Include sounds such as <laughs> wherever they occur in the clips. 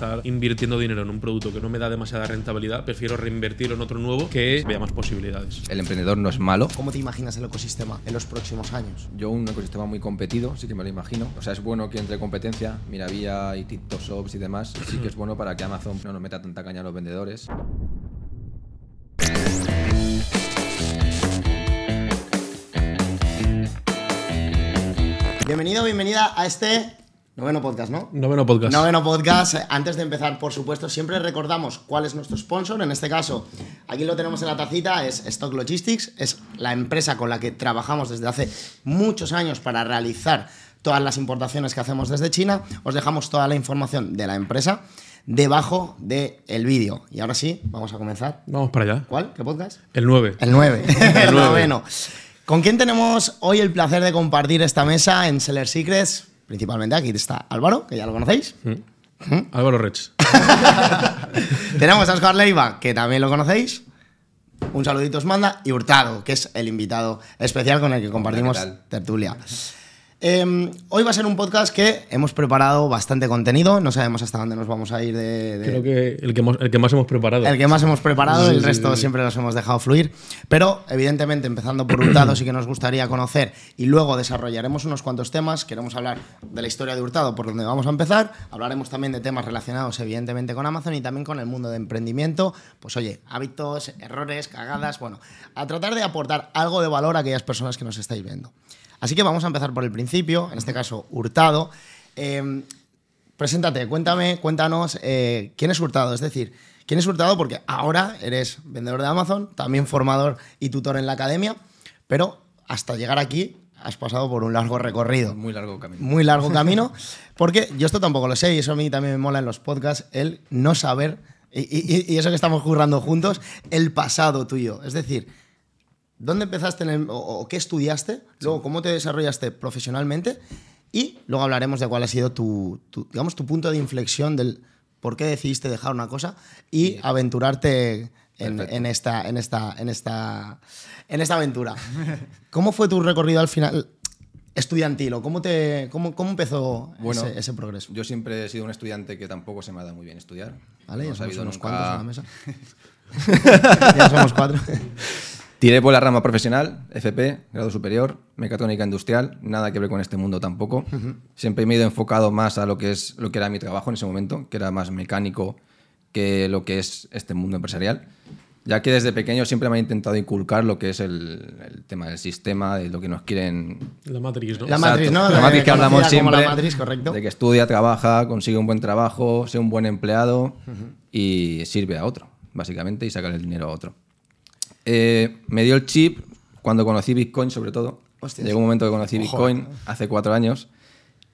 estar invirtiendo dinero en un producto que no me da demasiada rentabilidad, prefiero reinvertirlo en otro nuevo que vea más posibilidades. El emprendedor no es malo. ¿Cómo te imaginas el ecosistema en los próximos años? Yo un ecosistema muy competido, sí que me lo imagino. O sea, es bueno que entre competencia, Miravía y TikTok Shops y demás. Sí que es bueno para que Amazon no nos meta tanta caña a los vendedores. Bienvenido, bienvenida a este noveno podcast, ¿no? Noveno podcast. Noveno podcast. Antes de empezar, por supuesto, siempre recordamos cuál es nuestro sponsor. En este caso, aquí lo tenemos en la tacita, es Stock Logistics. Es la empresa con la que trabajamos desde hace muchos años para realizar todas las importaciones que hacemos desde China. Os dejamos toda la información de la empresa debajo del vídeo. Y ahora sí, vamos a comenzar. Vamos para allá. ¿Cuál? ¿Qué podcast? El 9. El 9. el nueve. <laughs> noveno. <laughs> ¿Con quién tenemos hoy el placer de compartir esta mesa en Seller Secrets? Principalmente aquí está Álvaro, que ya lo conocéis. Álvaro Rech. <laughs> Tenemos a Oscar Leiva, que también lo conocéis. Un saludito os manda. Y Hurtado, que es el invitado especial con el que compartimos tertulia. Eh, hoy va a ser un podcast que hemos preparado bastante contenido. No sabemos hasta dónde nos vamos a ir de, de- Creo que el que, hemos- el que más hemos preparado. el que más hemos preparado, Sí, el sí, resto sí. siempre los hemos dejado fluir. Pero, evidentemente, empezando por Hurtado, sí que nos gustaría conocer y luego desarrollaremos unos cuantos temas. Queremos hablar de la historia de Hurtado, por donde vamos a empezar. Hablaremos también de temas relacionados, evidentemente, con Amazon y también con el mundo de emprendimiento. Pues, oye, hábitos, errores, cagadas. Bueno, a tratar de aportar algo de valor a aquellas personas que nos estáis viendo. Así que vamos a empezar por el principio, en este caso, Hurtado. Eh, Preséntate, cuéntame, cuéntanos eh, quién es Hurtado. Es decir, quién es Hurtado porque ahora eres vendedor de Amazon, también formador y tutor en la academia, pero hasta llegar aquí has pasado por un largo recorrido. Muy largo camino. Muy largo <laughs> camino, porque yo esto tampoco lo sé y eso a mí también me mola en los podcasts, el no saber, y, y- y eso que estamos currando juntos, el pasado tuyo. Es decir, ¿dónde empezaste en el- o, o qué estudiaste? Luego, ¿cómo te desarrollaste profesionalmente? Y luego hablaremos de cuál ha sido tu, tu, digamos, tu punto de inflexión del por qué decidiste dejar una cosa y aventurarte en, esta, en, esta, en, esta, en esta aventura. ¿Cómo fue tu recorrido al final estudiantil o cómo, te, cómo, cómo empezó Bueno, ese, ese progreso? Yo siempre he sido un estudiante que tampoco se me ha dado muy bien estudiar. ¿Vale? No Ya somos unos nunca- cuantos en la <laughs> mesa. <laughs> ya somos cuatro. Tiré por la rama profesional, FP, grado superior, mecatrónica industrial, nada que ver con este mundo tampoco. Siempre me he ido enfocado más a lo que es lo que era mi trabajo en ese momento, que era más mecánico que lo que es este mundo empresarial. Ya que desde pequeño siempre me ha intentado inculcar lo que es el, el tema del sistema, de lo que nos quieren La Matrix, ¿no? La Exacto. matriz, ¿no? La De- matriz que hablamos siempre. la matriz, correcto. De que estudia, trabaja, consigue un buen trabajo, sea un buen empleado y sirve a otro, básicamente, y sacar el dinero a otro. Eh, me dio el chip cuando conocí Bitcoin, sobre todo. Hostias. Llegó un momento que conocí Ojo. Bitcoin hace cuatro años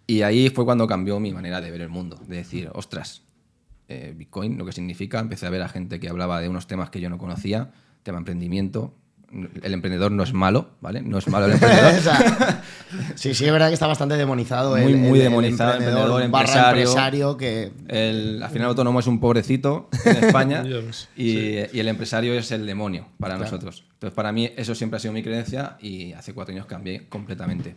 y ahí fue cuando cambió mi manera de ver el mundo. De decir, ostras, eh, Bitcoin, lo que significa. Empecé a ver a gente que hablaba de unos temas que yo no conocía, tema emprendimiento. El emprendedor no es malo, ¿vale? No es malo el <laughs> emprendedor. O sea, <laughs> sí, sí, es verdad que está bastante demonizado. Muy, el, muy el- el demonizado, emprendedor, barra empresario. empresario que El, al final autónomo es un pobrecito en <laughs> España y, el empresario es el demonio para nosotros. Entonces, para mí eso siempre ha sido mi creencia y hace cuatro años cambié completamente.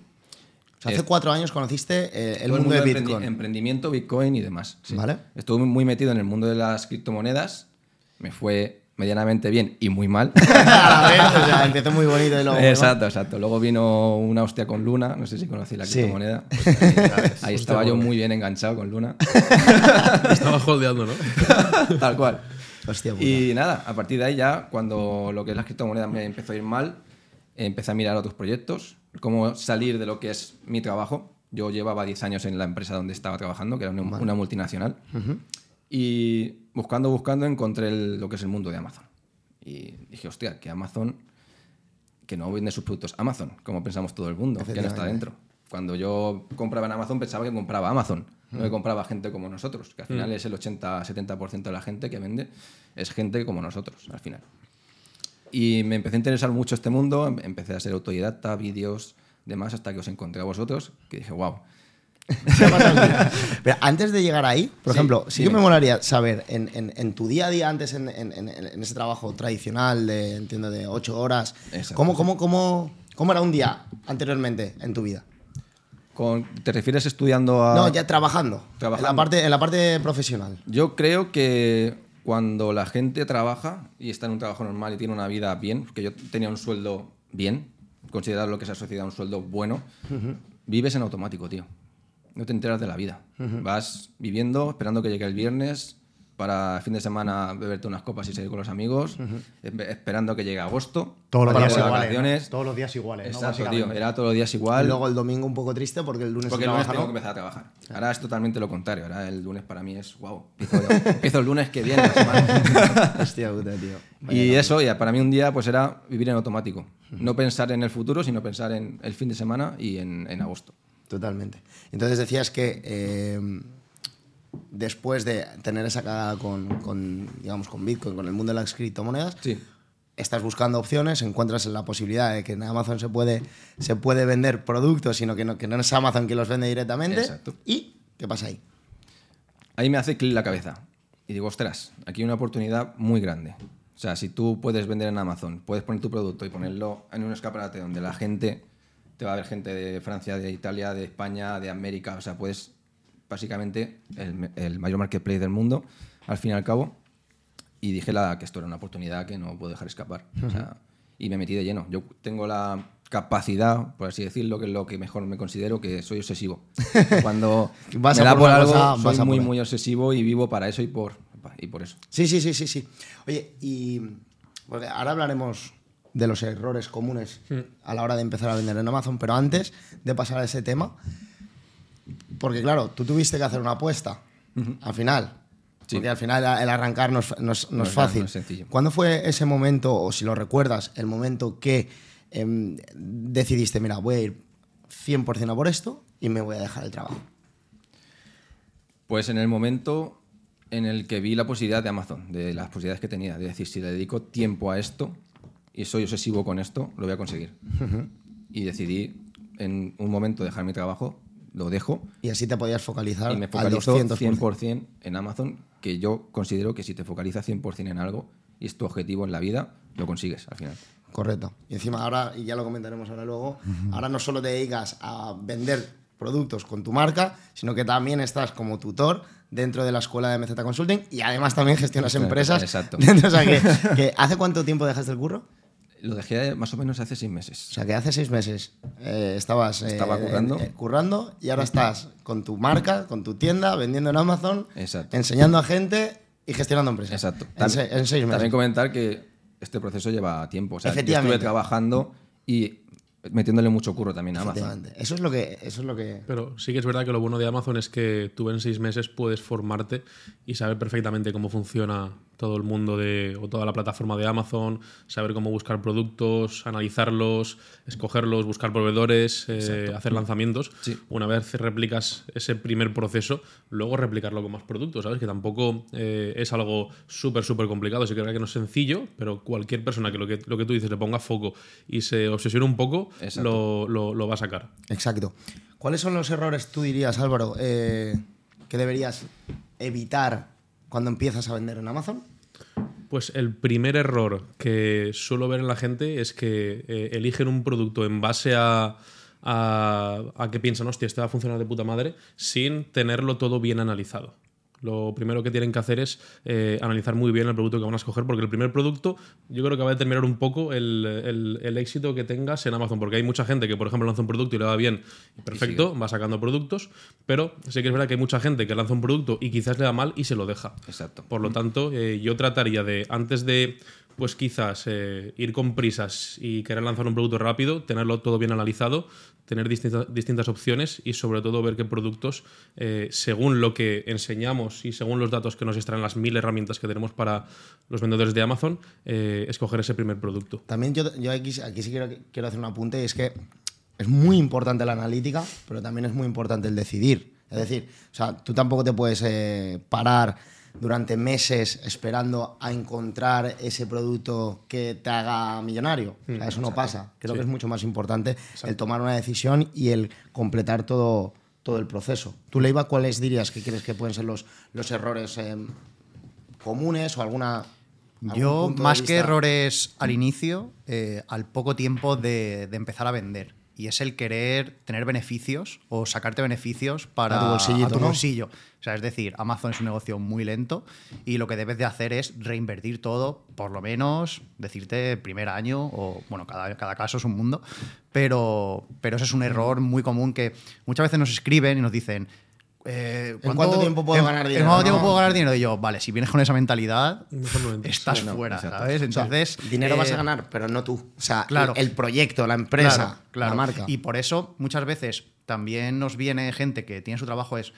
o sea, hace Es- cuatro años conociste eh, el mundo de emprendi- Bitcoin. emprendimiento, Bitcoin y demás. sí. Vale. Estuve muy metido en el mundo de las criptomonedas. Me fue medianamente bien y muy mal. <laughs> a la vez, o sea, empezó muy bonito y luego. ¿no? exacto, exacto. Luego vino una hostia con Luna. No sé si conocéis la Sí. criptomoneda. <laughs> Pues ahí ahí estaba yo muy bien enganchado con Luna. <laughs> Estaba holdeando, ¿no? Tal cual. Hostia puta. Y nada, a partir de ahí ya, cuando lo que es las criptomonedas me empezó a ir mal, empecé a mirar otros proyectos, cómo salir de lo que es mi trabajo. Yo llevaba 10 años en la empresa donde estaba trabajando, que era una, una multinacional. Y buscando, buscando, encontré el- lo que es el mundo de Amazon. Y dije, hostia, que Amazon, que no vende sus productos Amazon, como pensamos todo el mundo, que no está dentro. Cuando yo compraba en Amazon pensaba que compraba Amazon, no que compraba gente como nosotros, que al final es el 80-70% de la gente que vende, es gente como nosotros, al final. Y me empecé a interesar mucho este mundo, em- empecé a ser autodidacta, vídeos, demás, hasta que os encontré a vosotros, que dije, wow. <laughs> <laughs> Pero antes de llegar ahí, por Sí, ejemplo, sí que me molaría saber, en, en- en tu día a día, antes en, ese trabajo tradicional de, entiendo, de ocho horas. ¿cómo, cómo, cómo, ¿cómo era un día anteriormente en tu vida? Con- ¿Te refieres estudiando a.? No, ya trabajando. Trabajando. En la parte, en la parte profesional. Yo creo que cuando la gente trabaja y está en un trabajo normal y tiene una vida bien, que yo tenía un sueldo bien, considerar lo que es la sociedad un sueldo bueno, vives en automático, tío. No te enteras de la vida. Vas viviendo, esperando que llegue el viernes para el fin de semana beberte unas copas y salir con los amigos, espe- esperando que llegue agosto. Todos los días iguales. ¿no? Todos los días iguales. ¿no? Exacto, tío. Básicamente. Era todos los días igual. Y luego el domingo un poco triste porque el lunes Porque el lunes tengo que ¿no? empezar a trabajar. Ahora es totalmente lo contrario. Ahora el lunes para mí es wow. Empiezo, el lunes que viene la semana. <laughs> Hostia puta, tío. y eso, ya para mí un día pues era vivir en automático. No pensar en el futuro, sino pensar en el fin de semana y en, en agosto. Totalmente. Entonces decías que eh, después de tener esa cagada con, con, digamos, con Bitcoin, con el mundo de las criptomonedas, Sí. estás buscando opciones, encuentras la posibilidad de que en Amazon se puede, se puede vender productos, sino que no, que no es Amazon quien los vende directamente. Exacto. ¿Y qué pasa ahí? Ahí me hace clic la cabeza. Y digo, ostras, aquí hay una oportunidad muy grande. O sea, si tú puedes vender en Amazon, puedes poner tu producto y ponerlo en un escaparate donde la gente, te va a ver gente de Francia, de Italia, de España, de América, o sea, puedes, básicamente, el, el mayor marketplace del mundo, al fin y al cabo. Y dije la, que esto era una oportunidad que no puedo dejar escapar. O sea, y me metí de lleno. Yo tengo la capacidad, por así decirlo, que es lo que mejor me considero, que soy obsesivo. <laughs> Cuando <laughs> Vas me a da por algo, soy vas muy, muy obsesivo y vivo para eso y por, y por eso. Sí, sí, sí, sí, sí. Oye, y porque ahora hablaremos de los errores comunes a la hora de empezar a vender en Amazon, pero antes de pasar a ese tema, porque claro, tú tuviste que hacer una apuesta al final. Sí. Porque al final el arrancar no es, no es- no No es es nada, fácil. no. ¿Cuándo fue ese momento, o si lo recuerdas, el momento que em, decidiste, mira, voy a ir 100% a por esto y me voy a dejar el trabajo? Pues en el momento en el que vi la posibilidad de Amazon, de las posibilidades que tenía, de decir, si le dedico tiempo a esto y soy obsesivo con esto, lo voy a conseguir. Y decidí en un momento dejar mi trabajo, lo dejo Y así te podías focalizar y me al focalizo 200%. 100% en Amazon, que yo considero que si te focalizas 100% en algo y es tu objetivo en la vida, lo consigues al final. Correcto. Y encima ahora, y ya lo comentaremos ahora luego, ahora no solo te dedicas a vender productos con tu marca, sino que también estás como tutor dentro de la escuela de MZ Consulting y además también gestionas Gestiona- empresas. exacto. <laughs> Dentro, o sea, que, <laughs> que ¿Hace cuánto tiempo dejaste el curro? Lo dejé más o menos hace seis meses. O sea, que hace seis meses eh, estabas eh, Estaba currando. eh, currando y ahora estás con tu marca, con tu tienda, vendiendo en Amazon, Exacto. enseñando a gente y gestionando empresas. Exacto. En, Tam- se- en seis meses. También comentar que este proceso lleva tiempo. O sea, yo Efectivamente. estuve trabajando y metiéndole mucho curro también a Amazon. Eso es lo que. Eso es lo que Pero sí que es verdad que lo bueno de Amazon es que tú en seis meses puedes formarte y saber perfectamente cómo funciona todo el mundo de, o toda la plataforma de Amazon, saber cómo buscar productos, analizarlos, escogerlos, buscar proveedores, eh, hacer lanzamientos. Sí. Una vez replicas ese primer proceso, luego replicarlo con más productos, ¿sabes? Que tampoco eh, es algo súper, súper complicado. Sí que que no es sencillo, pero cualquier persona que lo que, lo que tú dices le ponga foco y se obsesione un poco, lo- lo va a sacar. Exacto. ¿Cuáles son los errores, tú dirías, Álvaro, eh, que deberías evitar cuando empiezas a vender en Amazon? Pues el primer error que suelo ver en la gente es que eh, eligen un producto en base a, a, que piensan, hostia, este va a funcionar de puta madre, sin tenerlo todo bien analizado. Lo primero que tienen que hacer es eh, analizar muy bien el producto que van a escoger, porque el primer producto yo creo que va a determinar un poco el, el- el éxito que tengas en Amazon, porque hay mucha gente que, por ejemplo, lanza un producto y le va bien, y perfecto, va sacando productos, pero sí que es verdad que hay mucha gente que lanza un producto y quizás le da mal y se lo deja. Exacto. Por lo tanto, eh, yo trataría de, antes de, pues quizás eh, ir con prisas y querer lanzar un producto rápido, tenerlo todo bien analizado, tener distintas, distintas opciones y sobre todo ver qué productos, eh, según lo que enseñamos y según los datos que nos extraen las mil herramientas que tenemos para los vendedores de Amazon, eh, escoger ese primer producto. También yo, yo aquí, aquí sí quiero, quiero hacer un apunte, y es que es muy importante la analítica, pero también es muy importante el decidir. Es decir, o sea, tú tampoco te puedes eh, parar durante meses esperando a encontrar ese producto que te haga millonario. O sea, eso no pasa. Creo que es mucho más importante el tomar una decisión y el completar todo, todo el proceso. ¿Tú, Leiva, cuáles dirías que crees que pueden ser los, los errores eh, comunes o alguna... Yo, más que errores al inicio, eh, al poco tiempo de, de empezar a vender. Y es el querer tener beneficios o sacarte beneficios para A tu bolsillito, a tu ¿no? bolsillo. O sea, es decir, Amazon es un negocio muy lento y lo que debes de hacer es reinvertir todo, por lo menos, decirte primer año, o bueno, cada, cada caso es un mundo, pero, pero ese es un error muy común que muchas veces nos escriben y nos dicen... eh, ¿En cuánto tiempo puedo en- ganar ¿En dinero? cuánto tiempo No. puedo ganar dinero? Y yo, vale, si vienes con esa mentalidad, no estás Sí, no, fuera, exacto. ¿sabes? O sea, Entonces, dinero vas eh, a ganar, pero no tú. O sea, claro. el, el proyecto, la empresa, Claro, claro. la marca. Y por eso muchas veces también nos viene gente que tiene su trabajo es,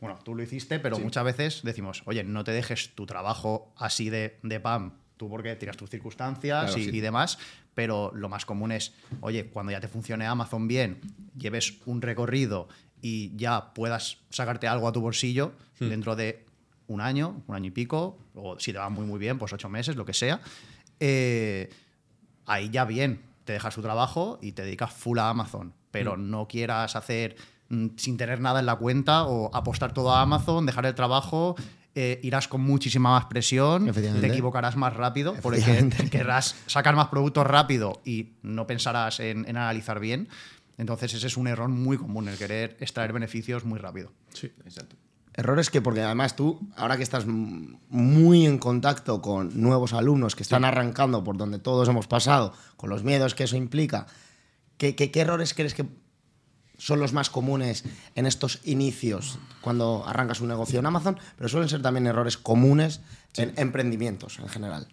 bueno, tú lo hiciste, pero muchas veces decimos, oye, no te dejes tu trabajo así de, de pam, tú porque tienes tus circunstancias Claro, y, sí. y demás, pero lo más común es, oye, cuando ya te funcione Amazon bien, lleves un recorrido y ya puedas sacarte algo a tu bolsillo dentro de un año, un año y pico, o si te va muy muy bien, pues ocho meses, lo que sea. eh, ahí ya bien, te dejas tu trabajo y te dedicas full a Amazon, pero no quieras hacer mm, sin tener nada en la cuenta o apostar todo a Amazon, dejar el trabajo, eh, irás con muchísima más presión, te equivocarás más rápido porque querrás sacar más productos rápido y no pensarás en, en analizar bien. Entonces ese es un error muy común, el querer extraer beneficios muy rápido. Sí. Exacto. Errores que, porque además tú, ahora que estás muy en contacto con nuevos alumnos que están arrancando por donde todos hemos pasado, con los miedos que eso implica, ¿qué, qué- qué errores crees que son los más comunes en estos inicios cuando arrancas un negocio en Amazon? Pero suelen ser también errores comunes en emprendimientos en general.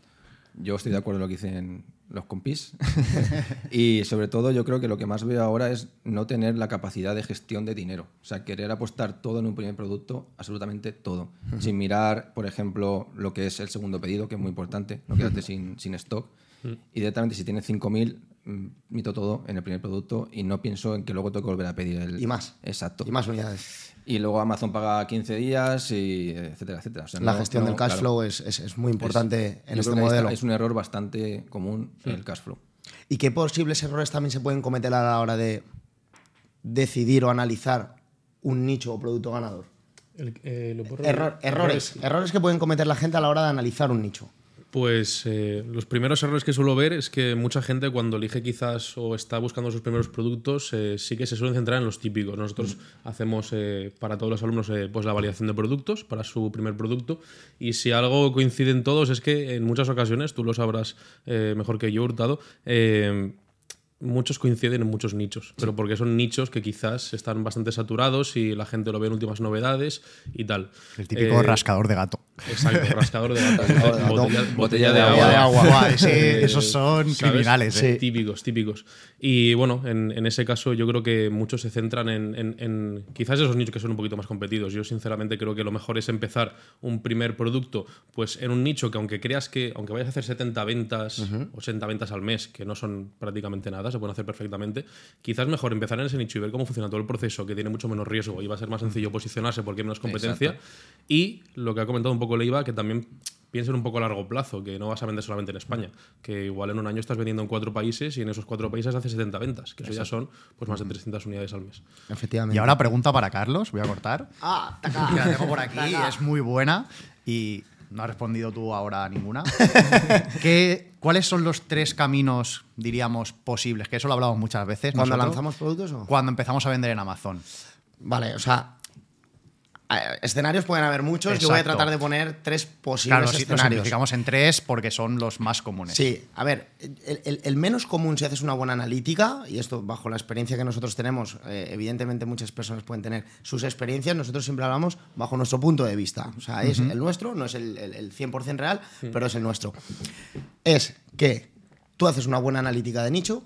Yo estoy de acuerdo en lo que dicen los compis. <laughs> y sobre todo yo creo que lo que más veo ahora es no tener la capacidad de gestión de dinero. O sea, querer apostar todo en un primer producto, absolutamente todo. Sin mirar, por ejemplo, lo que es el segundo pedido, que es muy importante, no quedarte sin, sin stock. Y directamente si tienes 5.000, mm, mito todo en el primer producto y no pienso en que luego tengo que volver a pedir el... Y más. Exacto. Y más unidades. Y luego Amazon paga 15 días y etcétera, etcétera. O sea, La no- gestión no, del cash claro. flow es, es- es muy importante Es- en este modelo. Es un error bastante común el cash flow. ¿Y qué posibles errores también se pueden cometer a la hora de decidir o analizar un nicho o producto ganador? El- eh, lo puedo- Error- errores. Errores que pueden cometer la gente a la hora de analizar un nicho. Pues eh, los primeros errores que suelo ver es que mucha gente cuando elige quizás o está buscando sus primeros productos eh, sí que se suelen centrar en los típicos. Nosotros hacemos eh, para todos los alumnos pues la validación de productos para su primer producto y si algo coincide en todos es que en muchas ocasiones, tú lo sabrás mejor que yo, Hurtado, eh, muchos coinciden en muchos nichos, pero porque son nichos que quizás están bastante saturados y la gente lo ve en últimas novedades y tal. El típico Eh, rascador de gato. Exacto, rascador de gato. <laughs> Botella, Botella de de agua. de agua. <laughs> Sí, Eh, esos son ¿sabes? criminales. eh. Típicos, típicos. Y bueno, en, en ese caso yo creo que muchos se centran en, en- en quizás esos nichos que son un poquito más competidos. Yo sinceramente creo que lo mejor es empezar un primer producto pues en un nicho que aunque creas que, aunque vayas a hacer 70 ventas, 80 ventas al mes, que no son prácticamente nada, se pueden hacer perfectamente, quizás mejor empezar en ese nicho y ver cómo funciona todo el proceso, que tiene mucho menos riesgo y va a ser más sencillo posicionarse porque hay menos competencia. Y lo que ha comentado un poco Leiva, que también piensen un poco a largo plazo, que no vas a vender solamente en España, que igual en un año estás vendiendo en cuatro países y en esos cuatro países haces 70 ventas, que eso ya son pues más de 300 unidades al mes. Efectivamente. Y ahora pregunta para Carlos, voy a cortar. Ah, Que la tengo por aquí, es muy buena y no has respondido tú ahora a ninguna. <laughs> ¿Qué, ¿Cuáles son los tres caminos, diríamos, posibles? Que eso lo hablamos muchas veces. ¿Cuando nosotros, lanzamos productos o? Cuando empezamos a vender en Amazon. Vale, o sea, escenarios pueden haber muchos. Yo voy a tratar de poner tres posibles Claro, escenarios. simplificamos en tres porque son los más comunes. Sí, a ver, el, el- el menos común si haces una buena analítica, y esto bajo la experiencia que nosotros tenemos, eh, evidentemente muchas personas pueden tener sus experiencias, nosotros siempre hablamos bajo nuestro punto de vista. O sea, es el nuestro, no es el, el- el 100% real, pero es el nuestro. Es que tú haces una buena analítica de nicho,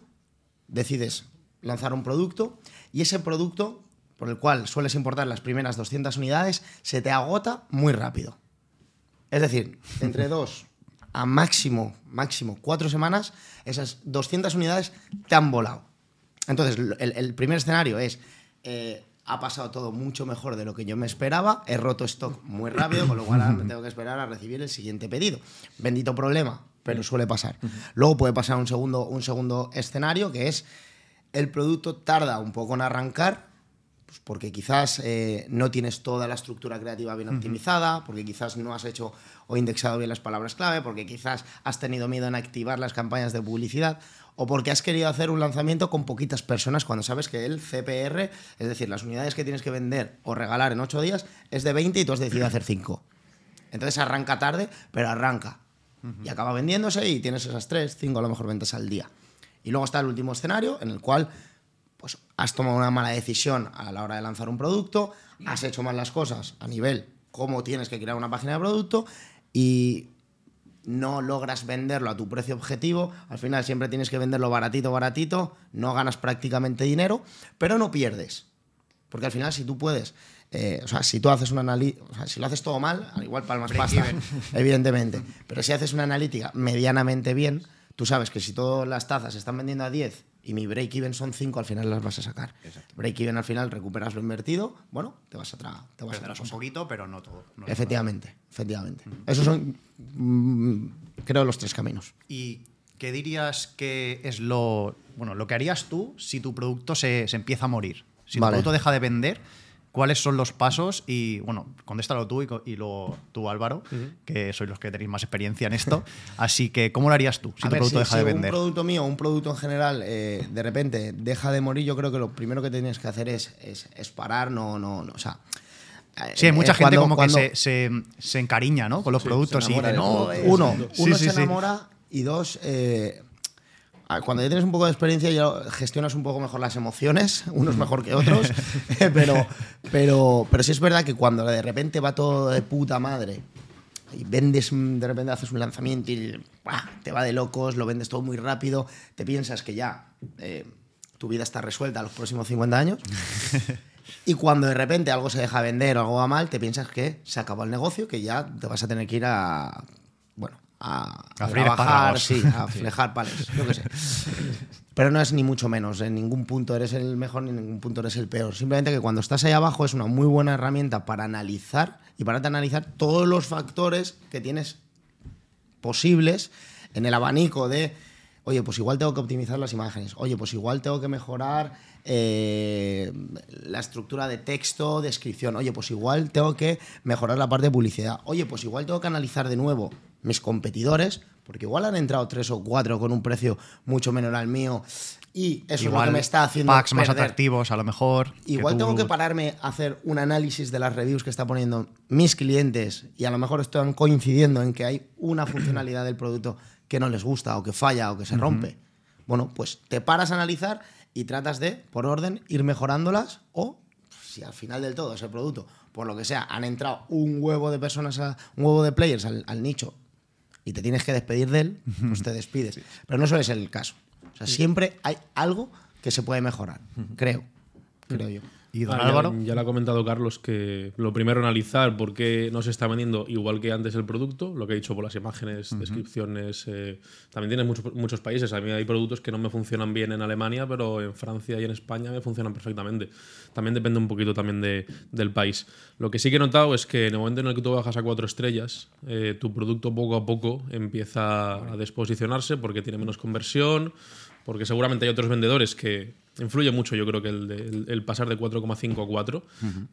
decides lanzar un producto, y ese producto, por el cual sueles importar las primeras 200 unidades, se te agota muy rápido. Es decir, entre <laughs> dos a máximo, máximo cuatro semanas, esas 200 unidades te han volado. Entonces, el, el primer escenario es, eh, ha pasado todo mucho mejor de lo que yo me esperaba, he roto stock muy rápido, con lo cual ahora me tengo que esperar a recibir el siguiente pedido. Bendito problema, pero suele pasar. Luego puede pasar un segundo, un segundo escenario, que es, el producto tarda un poco en arrancar, Pues porque quizás eh, no tienes toda la estructura creativa bien optimizada, porque quizás no has hecho o indexado bien las palabras clave, porque quizás has tenido miedo en activar las campañas de publicidad, o porque has querido hacer un lanzamiento con poquitas personas cuando sabes que el CPR, es decir, las unidades que tienes que vender o regalar en 8 días, es de 20 y tú has decidido hacer 5. Entonces arranca tarde, pero arranca. Y acaba vendiéndose y tienes esas 3, 5 a lo mejor ventas al día. Y luego está el último escenario en el cual pues, has tomado una mala decisión a la hora de lanzar un producto, has hecho mal las cosas a nivel cómo tienes que crear una página de producto y no logras venderlo a tu precio objetivo, al final siempre tienes que venderlo baratito, baratito, no ganas prácticamente dinero, pero no pierdes. Porque al final si tú puedes, eh, o sea, si tú haces una analítica, o sea, si lo haces todo mal, al igual palmas pasta, <laughs> evidentemente, pero si haces una analítica medianamente bien, tú sabes que si todas las tazas se están vendiendo a 10 y mi break-even son 5, al final las vas a sacar. Break-even al final recuperas lo invertido, bueno, te vas a tra te vas a un poquito, pero no todo. no Efectivamente, efectivamente. Esos son, mm, creo, los tres caminos. ¿Y qué dirías que es lo, bueno, lo que harías tú si tu producto se, se empieza a morir? Si Vale. tu producto deja de vender, ¿cuáles son los pasos? Y bueno, contéstalo tú y, y luego tú, Álvaro, que sois los que tenéis más experiencia en esto. <laughs> Así que, ¿cómo lo harías tú si A tu ver, producto si- deja si de vender? un producto mío un producto en general eh, de repente deja de morir, yo creo que lo primero que tienes que hacer es, es, es parar, no, no, no, o sea... eh, Sí, hay mucha eh, gente cuando- como cuando- que se, se- se encariña ¿no? con los productos y dice, no, Uno, sí, uno sí, se enamora y dos, eh, cuando ya tienes un poco de experiencia ya gestionas un poco mejor las emociones, unos mejor que otros, <laughs> <laughs> pero, pero, pero sí es verdad que cuando de repente va todo de puta madre y vendes, mm, de repente haces un lanzamiento y ¡buah! te va de locos, lo vendes todo muy rápido, te piensas que ya eh, tu vida está resuelta a los próximos 50 años. <laughs> Y cuando de repente algo se deja vender o algo va mal, te piensas que se acabó el negocio, que ya te vas a tener que ir a. Bueno, a, A trabajar, sí, a <laughs> flejar palés, yo qué sé. Pero no es ni mucho menos, en ningún punto eres el mejor ni en ningún punto eres el peor. Simplemente que cuando estás ahí abajo es una muy buena herramienta para analizar y para analizar todos los factores que tienes posibles en el abanico de, oye, pues igual tengo que optimizar las imágenes, oye, pues igual tengo que mejorar eh, la estructura de texto, descripción, oye, pues igual tengo que mejorar la parte de publicidad, oye, pues igual tengo que analizar de nuevo mis competidores, porque igual han entrado tres o cuatro con un precio mucho menor al mío y eso es lo que me está haciendo packs más atractivos, a lo mejor. Igual tengo que pararme a hacer un análisis de las reviews que están poniendo mis clientes y a lo mejor están coincidiendo en que hay una <clears throat> funcionalidad del producto que no les gusta o que falla o que se rompe. Bueno, pues te paras a analizar y tratas de, por orden, ir mejorándolas o si al final del todo ese producto, por lo que sea, han entrado un huevo de personas, a- un huevo de players al, al nicho y te tienes que despedir de él, pues te despides. Pero no suele ser el caso. O sea, siempre hay algo que se puede mejorar, creo. Creo yo. ¿Y don Ah, ya- Álvaro? Ya, lo ha comentado Carlos que lo primero analizar por qué no se está vendiendo igual que antes el producto, lo que he dicho por las imágenes, descripciones. eh, también tienes muchos, muchos países. A mí hay productos que no me funcionan bien en Alemania, pero en Francia y en España me funcionan perfectamente. También depende un poquito también de- del país. Lo que sí que he notado es que en el momento en el que tú bajas a cuatro estrellas, eh, tu producto poco a poco empieza a desposicionarse porque tiene menos conversión, porque seguramente hay otros vendedores que influye mucho, yo creo que el, de- el- el pasar de 4,5 a 4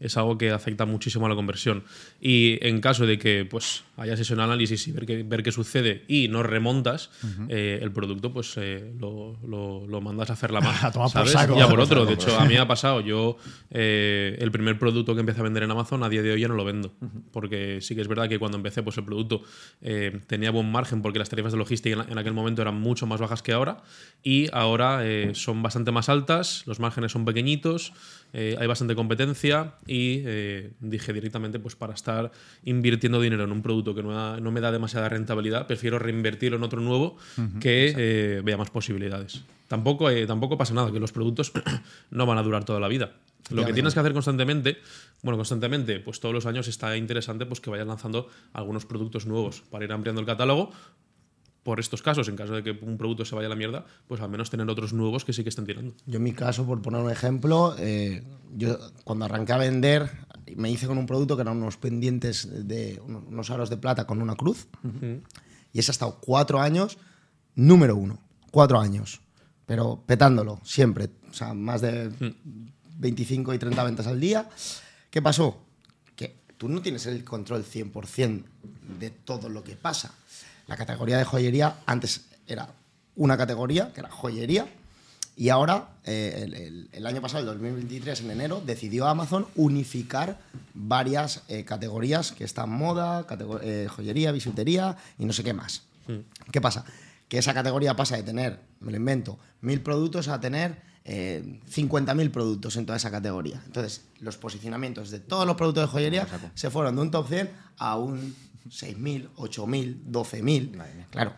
es algo que afecta muchísimo a la conversión. Y en caso de que pues hayas hecho un análisis y ver qué, ver qué sucede y no remontas, eh, el producto pues eh, lo, lo- lo mandas a hacer la mano. <laughs> A tomar por saco. Y a por otro. De <laughs> hecho, a mí me ha pasado. Yo, eh, el primer producto que empecé a vender en Amazon, a día de hoy ya no lo vendo. Porque sí que es verdad que cuando empecé, pues el producto eh, tenía buen margen porque las tarifas de logística en, en aquel momento eran mucho más bajas que ahora. Y ahora son bastante más altas, los márgenes son pequeñitos, eh, hay bastante competencia. Y eh, dije directamente, pues para estar invirtiendo dinero en un producto que no, da- no me da demasiada rentabilidad, prefiero reinvertirlo en otro nuevo que eh, vea más posibilidades. Tampoco, tampoco pasa nada, que los productos <clears throat> no van a durar toda la vida. Lo que tienes que hacer constantemente, bueno, constantemente, pues todos los años está interesante pues que vayas lanzando algunos productos nuevos para ir ampliando el catálogo. Por estos casos, en caso de que un producto se vaya a la mierda, pues al menos tener otros nuevos que sí que estén tirando. Yo en mi caso, por poner un ejemplo, eh, yo cuando arranqué a vender me hice con un producto que eran unos pendientes de unos aros de plata con una cruz y ese ha estado cuatro años número uno, cuatro años, pero petándolo siempre, o sea, más de 25 y 30 ventas al día. ¿Qué pasó? Que tú no tienes el control 100% de todo lo que pasa. La categoría de joyería antes era una categoría, que era joyería, y ahora, eh, el, el- el año pasado, el 2023, en enero, decidió Amazon unificar varias eh, categorías que están moda, eh, joyería, bisutería y no sé qué más. ¿Qué pasa? Que esa categoría pasa de tener, me lo invento, mil productos a tener eh, 50.000 productos en toda esa categoría. Entonces, los posicionamientos de todos los productos de joyería se fueron de un top 100 a un 6.000, 8.000, 12.000. Madre mía. Claro,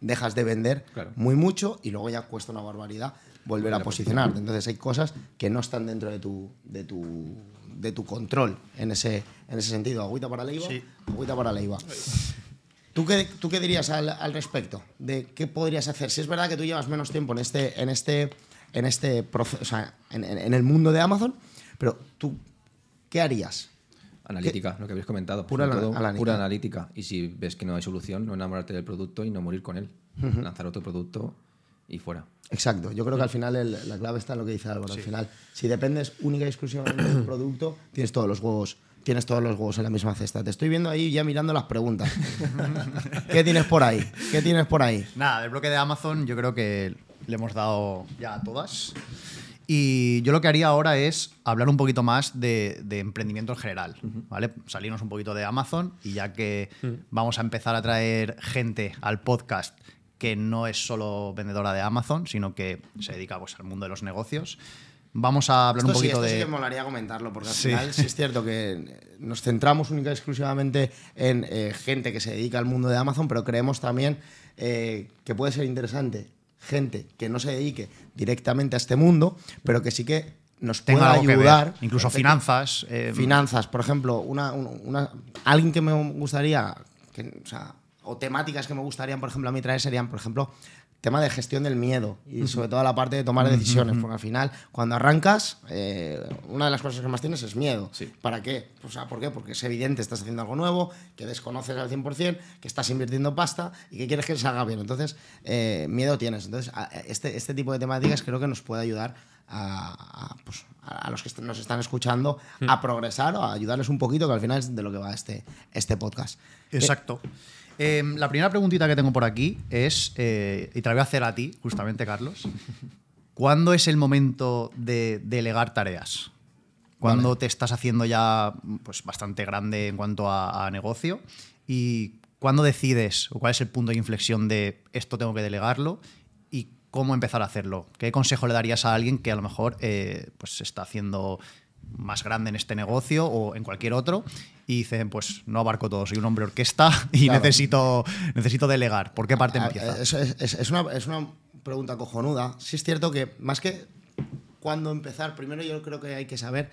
dejas de vender Claro. muy mucho y luego ya cuesta una barbaridad volver a posicionarte. Entonces hay cosas que no están dentro de tu, de tu, de tu control en ese, en ese sentido. Agüita para Leiva, Sí. agüita para Leiva. ¿Tú qué, ¿Tú qué dirías al, al respecto? ¿De qué podrías hacer? Si es verdad que tú llevas menos tiempo en este, en este, en este proceso, o sea, en, en- en el mundo de Amazon, pero tú, ¿qué harías? Analítica, lo que habéis comentado. Pura ana- todo, analítica. pura analítica. Y si ves que no hay solución, no enamorarte del producto y no morir con él. Lanzar otro producto y fuera. Exacto, yo creo que al final el- la clave está en lo que dice Álvaro. Al final, si dependes única y exclusivamente del <coughs> producto, tienes todos los huevos, tienes todos los huevos en la misma cesta. Te estoy viendo ahí ya mirando las preguntas. <laughs> ¿Qué tienes por ahí? ¿Qué tienes por ahí? Nada, del bloque de Amazon yo creo que le hemos dado ya a todas. Y yo lo que haría ahora es hablar un poquito más de, de emprendimiento en general, ¿vale? Salirnos un poquito de Amazon y ya que vamos a empezar a traer gente al podcast que no es solo vendedora de Amazon, sino que se dedica pues, al mundo de los negocios, vamos a hablar Esto un sí, poquito esto sí de... que molaría comentarlo, porque al Sí. final sí es <laughs> cierto que nos centramos única y exclusivamente en eh, gente que se dedica al mundo de Amazon, pero creemos también eh, que puede ser interesante gente que no se dedique directamente a este mundo, pero que sí que nos pueda que ayudar. Incluso finanzas. eh, Finanzas, por ejemplo, una, un- una- alguien que me gustaría, que, o, sea, o temáticas que me gustarían, por ejemplo, a mí traer serían, por ejemplo, tema de gestión del miedo y sobre todo la parte de tomar decisiones, porque al final, cuando arrancas, eh, una de las cosas que más tienes es miedo. Sí. ¿Para qué? O sea, ¿por qué? Porque es evidente, estás haciendo algo nuevo, que desconoces al 100%, que estás invirtiendo pasta y que quieres que salga bien. Entonces, eh, miedo tienes. Entonces, este, este tipo de temáticas creo que nos puede ayudar a, a, pues, a- los que nos están escuchando a progresar o a ayudarles un poquito, que al final es de lo que va este, este podcast. Exacto. Eh, la primera preguntita que tengo por aquí es, eh, y te la voy a hacer a ti, justamente, Carlos. ¿Cuándo es el momento de delegar tareas? ¿Cuándo te estás haciendo ya pues, bastante grande en cuanto a, a negocio? ¿Y cuándo decides o cuál es el punto de inflexión de esto tengo que delegarlo? ¿Y cómo empezar a hacerlo? ¿Qué consejo le darías a alguien que a lo mejor eh, pues, se está haciendo más grande en este negocio o en cualquier otro y dicen, pues no abarco todo, soy un hombre orquesta <laughs> y Claro. necesito, necesito delegar. ¿Por qué parte empieza? Es, es- es- es una, es una pregunta cojonuda. Sí es cierto que más que cuándo empezar, primero yo creo que hay que saber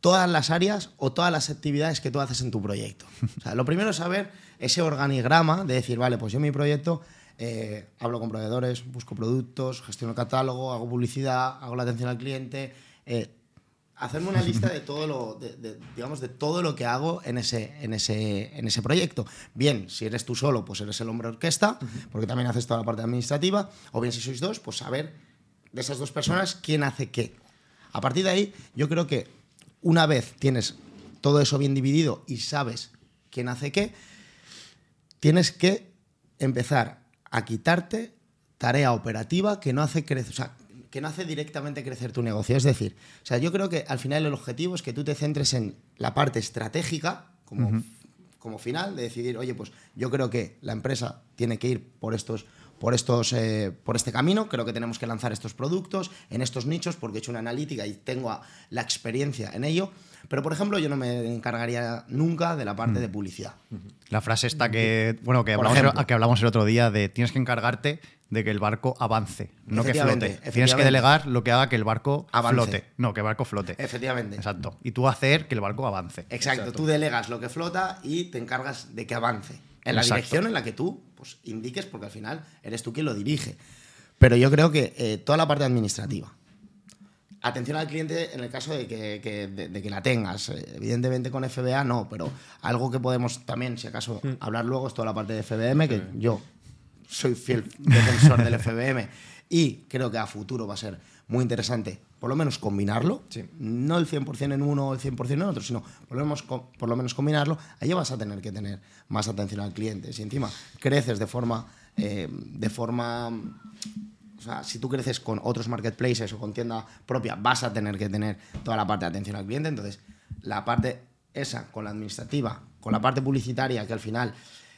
todas las áreas o todas las actividades que tú haces en tu proyecto. O sea, lo primero es saber ese organigrama de decir, vale, pues yo en mi proyecto eh, hablo con proveedores, busco productos, gestiono el catálogo, hago publicidad, hago la atención al cliente. eh, hacerme una lista de todo lo, de, de- digamos, de todo lo que hago en ese, en, ese, en ese proyecto. Bien, si eres tú solo, pues eres el hombre orquesta, porque también haces toda la parte administrativa. O bien, si sois dos, pues saber de esas dos personas quién hace qué. A partir de ahí, yo creo que una vez tienes todo eso bien dividido y sabes quién hace qué, tienes que empezar a quitarte tarea operativa que no hace crecer, o sea, que no hace directamente crecer tu negocio. Es decir, o sea, yo creo que al final el objetivo es que tú te centres en la parte estratégica como, como final, de decidir, oye, pues yo creo que la empresa tiene que ir por estos por estos eh, por este camino creo que tenemos que lanzar estos productos en estos nichos porque he hecho una analítica y tengo a- la experiencia en ello pero por ejemplo yo no me encargaría nunca de la parte de publicidad. La frase esta que, bueno, que hablamos, el, que hablamos el otro día de tienes que encargarte de que el barco avance, no que flote. Tienes que delegar lo que haga que el barco Avance. flote. No, que el barco flote. efectivamente Exacto. Y tú hacer que el barco avance. Exacto, tú delegas lo que flota y te encargas de que avance. En la Exacto. dirección en la que tú pues, indiques, porque al final eres tú quien lo dirige. Pero yo creo que eh, toda la parte administrativa. Atención al cliente en el caso de que, que- de, de que la tengas. Eh, Evidentemente con FBA no, pero algo que podemos también, si acaso, hablar luego es toda la parte de FBM, que yo soy fiel defensor del FBM y creo que a futuro va a ser muy interesante por lo menos combinarlo, Sí. no el 100% en uno o el 100% en otro, sino por lo, menos, por lo menos combinarlo, ahí vas a tener que tener más atención al cliente. Si encima creces de forma, eh, de forma o sea, si tú creces con otros marketplaces o con tienda propia, vas a tener que tener toda la parte de atención al cliente. Entonces, la parte esa con la administrativa, con la parte publicitaria, que al final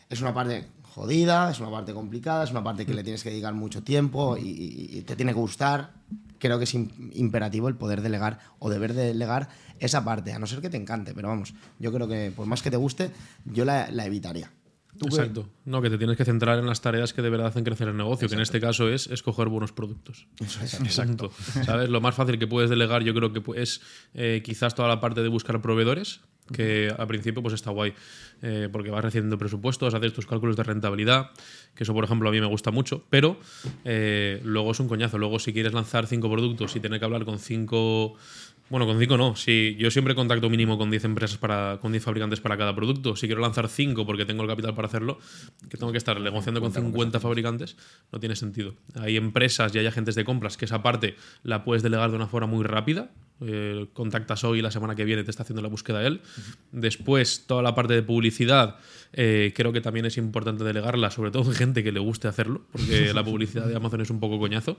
es una parte jodida, es una parte complicada, es una parte que le tienes que dedicar mucho tiempo y, te tiene que gustar. Creo que es im- imperativo el poder delegar o deber delegar esa parte, a no ser que te encante, pero vamos, yo creo que por más que te guste, yo la, la evitaría. ¿Tú qué- Exacto. No, que te tienes que centrar en las tareas que de verdad hacen crecer el negocio, que en este caso es escoger buenos productos. Exacto. ¿Sabes? Lo más fácil que puedes delegar, yo creo que es eh, quizás toda la parte de buscar proveedores, que al principio pues está guay, eh, porque vas recibiendo presupuestos, haces tus cálculos de rentabilidad, que eso por ejemplo a mí me gusta mucho, pero eh, luego es un coñazo. Luego si quieres lanzar cinco productos y tener que hablar con cinco... Bueno, con cinco no. Si yo siempre contacto mínimo con 10 empresas para, con 10 fabricantes para cada producto. Si quiero lanzar cinco porque tengo el capital para hacerlo, que tengo que estar negociando con 50 fabricantes, no tiene sentido. Hay empresas y hay agentes de compras que esa parte la puedes delegar de una forma muy rápida. Eh, contactas hoy y la semana que viene te está haciendo la búsqueda él. Después, toda la parte de publicidad, eh, creo que también es importante delegarla, sobre todo en gente que le guste hacerlo, porque la publicidad de Amazon es un poco coñazo.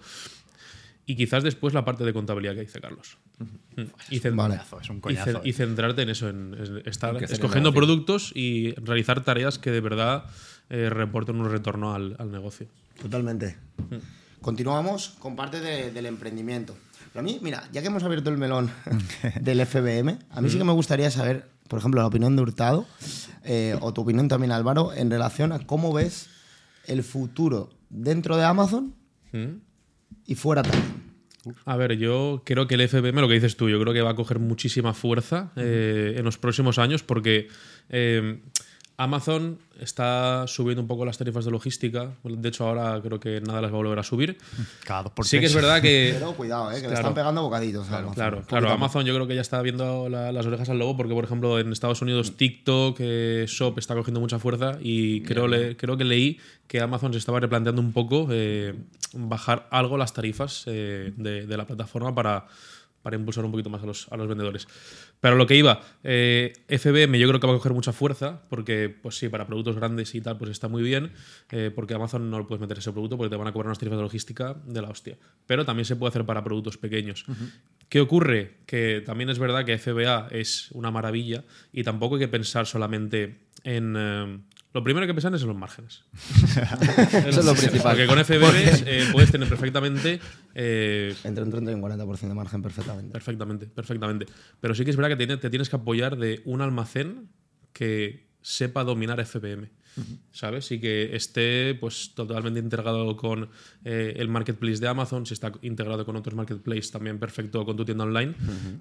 Y quizás después la parte de contabilidad que dice Carlos. Mm. Y, Vale. Es un y, coñazo. y centrarte en eso, en, en estar escogiendo productos y realizar tareas que de verdad eh, reporten un retorno al, al negocio. Totalmente. Continuamos con parte de- del emprendimiento. Pero a mí, mira, ya que hemos abierto el melón <laughs> del FBM, a mí sí que me gustaría saber, por ejemplo, la opinión de Hurtado, eh, o tu opinión también, Álvaro, en relación a cómo ves el futuro dentro de Amazon ¿Mm? Y fuera también. A ver, yo creo que el FBM, lo que dices tú, yo creo que va a coger muchísima fuerza eh, en los próximos años porque eh, Amazon está subiendo un poco las tarifas de logística. De hecho, ahora creo que nada las va a volver a subir. Cada dos por Sí que es verdad que <laughs> Pero cuidado, eh, que le Claro. están pegando bocaditos. Amazon. Claro, claro. Amazon yo creo que ya está viendo la- las orejas al lobo porque, por ejemplo, en Estados Unidos TikTok, eh, Shop está cogiendo mucha fuerza y creo, le- creo que leí que Amazon se estaba replanteando un poco eh, bajar algo las tarifas eh, de, de la plataforma para, para impulsar un poquito más a los, a los vendedores. Pero lo que iba, eh, FBM yo creo que va a coger mucha fuerza porque, pues sí, para productos grandes y tal, pues está muy bien, eh, porque Amazon no lo puedes meter ese producto porque te van a cobrar unas tarifas de logística de la hostia. Pero también se puede hacer para productos pequeños. ¿Qué ocurre? Que también es verdad que FBA es una maravilla y tampoco hay que pensar solamente en... eh, lo primero que pensar es en los márgenes. <laughs> Eso es lo principal. Porque con FBM eh, puedes tener perfectamente eh, Entre un 30 y un 40% de margen perfectamente. Perfectamente, perfectamente. Pero sí que es verdad que tiene- te tienes que apoyar de un almacén que sepa dominar FBM, ¿sabes? Y que esté pues totalmente integrado con eh, el marketplace de Amazon, si está integrado con otros marketplaces también perfecto con tu tienda online.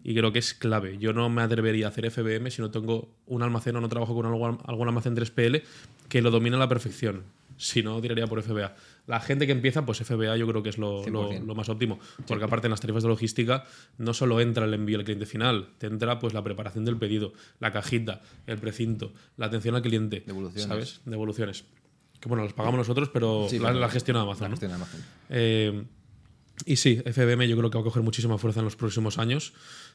Y creo que es clave. Yo no me atrevería a hacer FBM si no tengo un almacén o no trabajo con algún, algún almacén 3PL que lo domine a la perfección. Si no, tiraría por FBA. La gente que empieza, pues FBA yo creo que es lo, lo- 100%. lo más óptimo. Porque aparte en las tarifas de logística no solo entra el envío al cliente final, te entra pues la preparación del pedido, la cajita, el precinto, la atención al cliente. Devoluciones. ¿Sabes? Devoluciones. Que bueno, las pagamos nosotros, pero Sí, la, la gestiona Amazon. La Amazon. Eh, y sí, FBM yo creo que va a coger muchísima fuerza en los próximos años.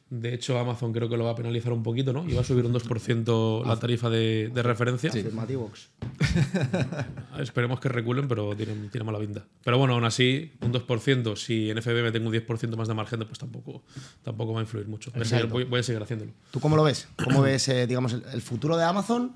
De hecho, Amazon creo que lo va a penalizar un poquito, ¿no? Y va a subir un 2% la tarifa de, de referencia. Afirmativos. <laughs> Esperemos que reculen, pero tienen, tienen mala pinta. Pero bueno, aún así, un 2%, si en FBM tengo un 10% más de margen, pues tampoco, tampoco va a influir mucho. Voy a, seguir, voy- voy a seguir haciéndolo. ¿Tú cómo lo ves? ¿Cómo ves, eh, digamos, el, el futuro de Amazon?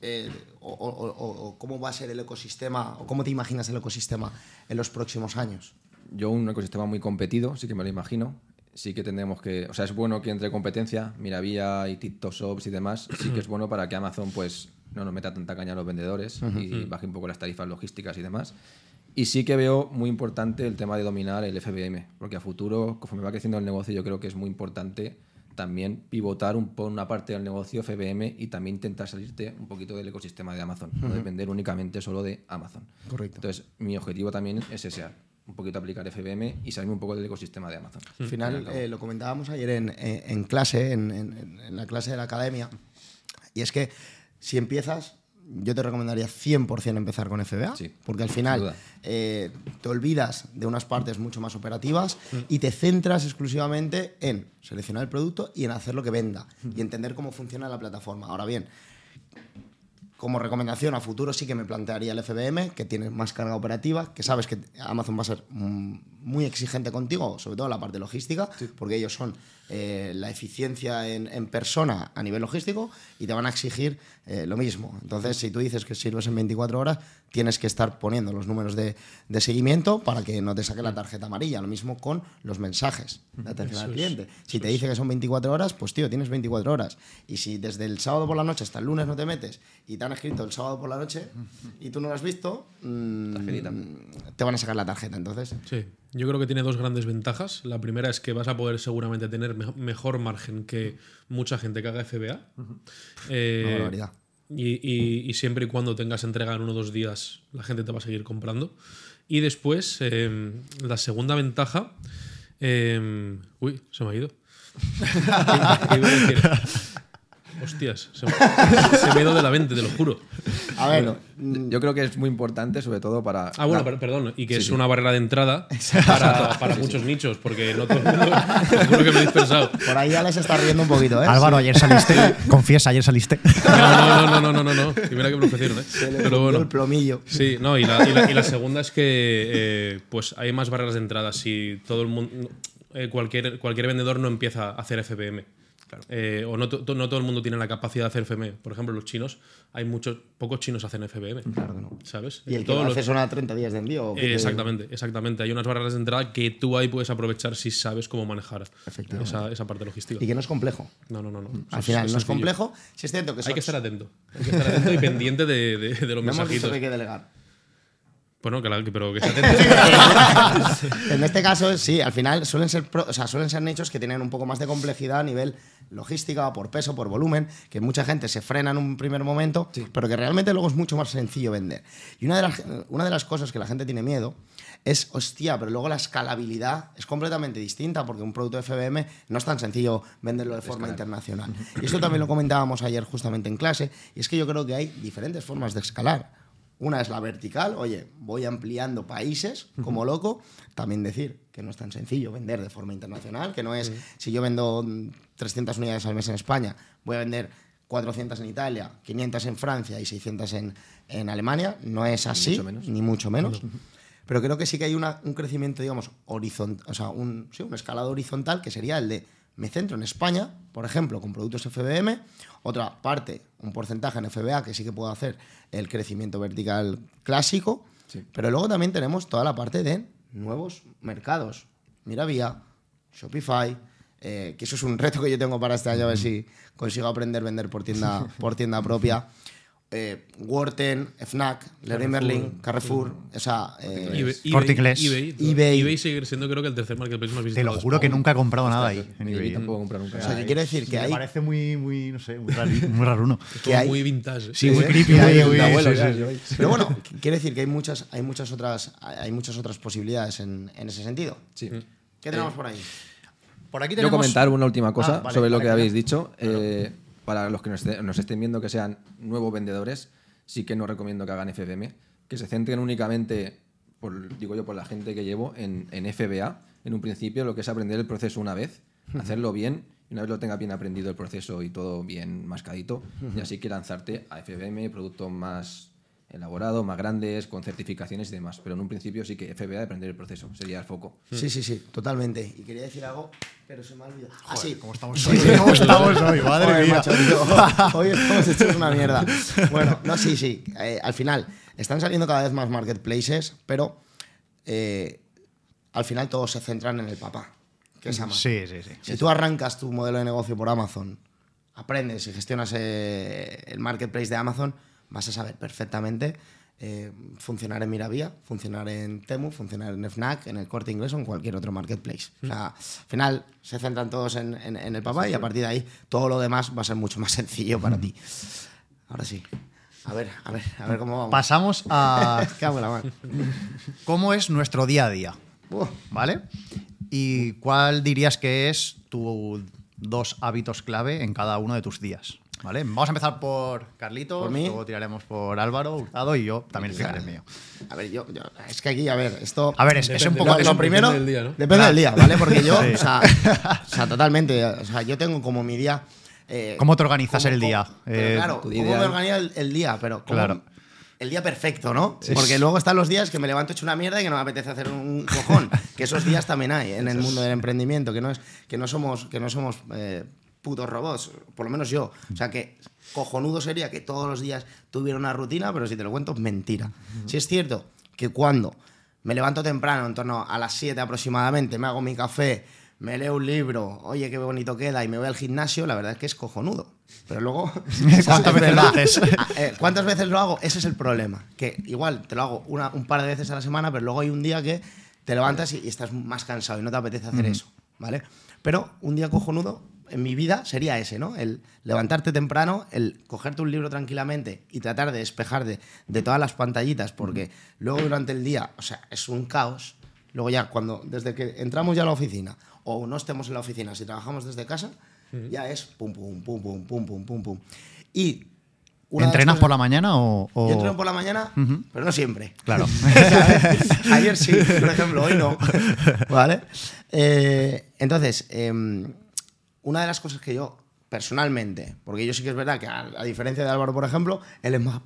Eh, o, o- o- o cómo va a ser el ecosistema? ¿O cómo te imaginas el ecosistema en los próximos años? Yo un ecosistema muy competido, sí que me lo imagino. Sí que tendremos que... O sea, es bueno que entre competencia, Miravía y TikTok Shops y demás. Sí que es bueno para que Amazon pues no nos meta tanta caña a los vendedores y baje un poco las tarifas logísticas y demás. Y sí que veo muy importante el tema de dominar el FBM, porque a futuro, conforme va creciendo el negocio, yo creo que es muy importante también pivotar un, por una parte del negocio FBM y también intentar salirte un poquito del ecosistema de Amazon, no depender únicamente solo de Amazon. Correcto. Entonces, mi objetivo también es ese, un poquito aplicar FBM y salirme un poco del ecosistema de Amazon. Al final, eh, lo comentábamos ayer en, en- clase, en, en- en la clase de la academia, y es que si empiezas, yo te recomendaría 100% empezar con FBA, Sí, porque al final eh, te olvidas de unas partes mucho más operativas y te centras exclusivamente en seleccionar el producto y en hacer lo que venda y entender cómo funciona la plataforma. Ahora bien, como recomendación a futuro sí que me plantearía el FBM, que tiene más carga operativa, que sabes que Amazon va a ser mm, muy exigente contigo, sobre todo en la parte logística, porque ellos son eh, la eficiencia en, en persona a nivel logístico y te van a exigir eh, lo mismo. Entonces, si tú dices que sirves en 24 horas, tienes que estar poniendo los números de, de seguimiento para que no te saque la tarjeta amarilla. Lo mismo con los mensajes de atención al cliente. Si te dice que son 24 horas, pues tío, tienes 24 horas. Y si desde el sábado por la noche hasta el lunes no te metes y te han escrito el sábado por la noche y tú no lo has visto, mm, te van a sacar la tarjeta. Entonces, Sí, yo creo que tiene dos grandes ventajas. La primera es que vas a poder seguramente tener mejor margen que mucha gente que haga FBA. Eh, Una y, y- y siempre y cuando tengas entrega en uno o dos días, la gente te va a seguir comprando. Y después, eh, la segunda ventaja. eh, uy, se me ha ido. <laughs> ¿Qué iba a decir? Hostias, se me, se me ha ido de la mente, te lo juro. A ver, Bueno, yo creo que es muy importante, sobre todo para. Ah, bueno, la- per- perdón, y que Sí, es sí. una barrera de entrada <laughs> para, para muchos nichos, porque no todo el mundo. <laughs> Seguro que me he dispersado. por ahí ya les está riendo un poquito, ¿eh? Álvaro, ayer saliste. <laughs> Confiesa, ayer saliste. No, no, no, no, no, no, no. Primera que me lo ofrecieron, ¿eh? Se le Pero bueno. el plomillo. Sí, no, y la, y la- y la segunda es que eh, pues hay más barreras de entrada. Si todo el mundo. eh, cualquier, cualquier vendedor no empieza a hacer FBM. Eh, o no, to- no todo el mundo tiene la capacidad de hacer FBM. Por ejemplo, los chinos, hay muchos, pocos chinos hacen FBM. Claro que no. ¿Sabes? Y el que Todos lo los- hace son a 30 días de envío. ¿o qué Eh, exactamente, exactamente. Hay unas barreras de entrada que tú ahí puedes aprovechar si sabes cómo manejar esa, esa parte logística. Y que no es complejo. No, no, no. no. Al Es- final, es no es complejo. Si es cierto que Hay que estar atento. Hay que estar atento y pendiente de, de- de los <laughs> No hemos dicho mensajitos. que hay que delegar. Bueno, que la- que- pero que <laughs> atento. en este caso, sí, al final suelen ser, pro- o sea, suelen ser nichos que tienen un poco más de complejidad a nivel logística, por peso, por volumen, que mucha gente se frena en un primer momento, pero que realmente luego es mucho más sencillo vender. Y una de, las, una de las cosas que la gente tiene miedo es, hostia, pero luego la escalabilidad es completamente distinta, porque un producto de FBM no es tan sencillo venderlo de forma internacional. Y esto también lo comentábamos ayer justamente en clase, y es que yo creo que hay diferentes formas de escalar. Una es la vertical, oye, voy ampliando países como loco. También decir que no es tan sencillo vender de forma internacional, que no es, si yo vendo mm, 300 unidades al mes en España, voy a vender 400 en Italia, 500 en Francia y 600 en, en Alemania. No es así, mucho menos. ni mucho menos. Pero creo que sí que hay una- un crecimiento, digamos, horizontal, o sea, un, sí, un escalado horizontal que sería el de me centro en España, por ejemplo, con productos FBM, otra parte, un porcentaje en FBA que sí que puedo hacer el crecimiento vertical clásico, Sí. pero luego también tenemos toda la parte de nuevos mercados. Mira Vía, Shopify, eh, que eso es un reto que yo tengo para este año, a ver si consigo aprender a vender por tienda, por tienda propia. <laughs> Eh, Worten, Fnac, Leroy Merlin, Carrefour, o sea, eh, eBay, Corte eBay, Inglés. eBay, eBay. eBay sigue siendo creo que el tercer marketplace más Te visitado. lo de juro que nunca he comprado nada ahí. En eBay. tampoco comprar nunca. o sea, que quiere decir que Me hay, parece muy, muy, no sé, muy, rari- muy raruno. Que hay- muy vintage. Sí, muy ¿eh? creepy, muy, un muy- abuelo sí, ya, sí. yo veis. Pero bueno, quiere decir que hay muchas, hay muchas otras, hay muchas otras posibilidades en, en ese sentido. Sí. ¿Qué tenemos por ahí? Por aquí Yo tenemos... comentar una última cosa Ah, vale, sobre lo que claro. habéis dicho. Eh, para los que nos, nos estén viendo que sean nuevos vendedores, sí que no recomiendo que hagan FBM, que se centren únicamente, por, digo yo, por la gente que llevo, en, en FBA. En un principio, lo que es aprender el proceso una vez, hacerlo bien, y una vez lo tenga bien aprendido el proceso y todo bien mascadito, y así que lanzarte a FBM, productos más elaborados, más grandes, con certificaciones y demás. Pero en un principio sí que FBA, aprender el proceso, sería el foco. Sí, sí, sí, totalmente. Y quería decir algo, pero se me ha olvidado. Ah, sí. ¿Cómo estamos hoy? ¿Cómo estamos hoy? Madre Joder, mía. macho, tío. <laughs> Hoy estamos hechos una mierda. Bueno, no, sí, sí. Eh, al final, están saliendo cada vez más marketplaces, pero eh, al final todos se centran en el papá, que es Amazon. Sí, sí, sí. Si tú arrancas tu modelo de negocio por Amazon, aprendes y gestionas eh, el marketplace de Amazon, vas a saber perfectamente eh, funcionar en Miravía, funcionar en Temu, funcionar en Fnac, en el Corte Inglés o en cualquier otro marketplace. O sea, al final se centran todos en, en- en el papá y a partir de ahí todo lo demás va a ser mucho más <laughs> sencillo para ti. Ahora sí. A ver, a ver, a ver cómo vamos. Pasamos a <laughs> cómo es nuestro día a día. ¿vale? ¿Y cuál dirías que es tus dos hábitos clave en cada uno de tus días? ¿Vale? Vamos a empezar por Carlito, ¿Por mí? luego tiraremos por Álvaro, Hurtado y yo también el mío. A ver, yo, yo- es que aquí, a ver, esto. A ver, es, es un Depende, poco. lo, es lo un- primero. depende del día, ¿no? Depende del día, ¿vale? Porque yo, <laughs> Sí. o, sea, o sea, totalmente. O sea, yo tengo como mi día. eh, ¿Cómo te organizas el día? Eh, claro, tu ¿cómo ideal. me organizo el, el día? Pero ¿cómo- Claro. El día perfecto, ¿no? Porque luego están los días que me levanto hecho una mierda y que no me apetece hacer un cojón. que esos días también hay en el mundo del emprendimiento, que no es que no somos que no somos eh, putos robots, por lo menos yo. O sea que cojonudo sería que todos los días tuviera una rutina, pero si te lo cuento, es mentira. Si es cierto que cuando me levanto temprano, en torno a las 7 aproximadamente, me hago mi café, me leo un libro, oye, qué bonito queda, y me voy al gimnasio, la verdad es que es cojonudo. Pero luego. <laughs> <laughs> ¿Cuántas es veces lo haces? <laughs> Ah, eh, ¿Cuántas veces lo hago? Ese es el problema. Que igual te lo hago una- un par de veces a la semana, pero luego hay un día que te levantas y, y estás más cansado y no te apetece hacer eso, ¿vale? Pero un día cojonudo en mi vida sería ese, ¿no? El levantarte temprano, el cogerte un libro tranquilamente y tratar de despejarte de todas las pantallitas, porque luego durante el día, o sea, es un caos. Luego ya, cuando, desde que entramos ya a la oficina, o no estemos en la oficina, si trabajamos desde casa, ya es pum, pum, pum, pum, pum, pum, pum, pum. Y de ¿Entrenas cosas- por la mañana o.? o- yo entreno por la mañana, pero no siempre. Claro. <laughs> Ayer sí, por ejemplo, hoy no. <laughs> ¿Vale? Eh, entonces, em, una de las cosas que yo personalmente, porque yo sí que es verdad que a, diferencia de Álvaro, por ejemplo, él es más,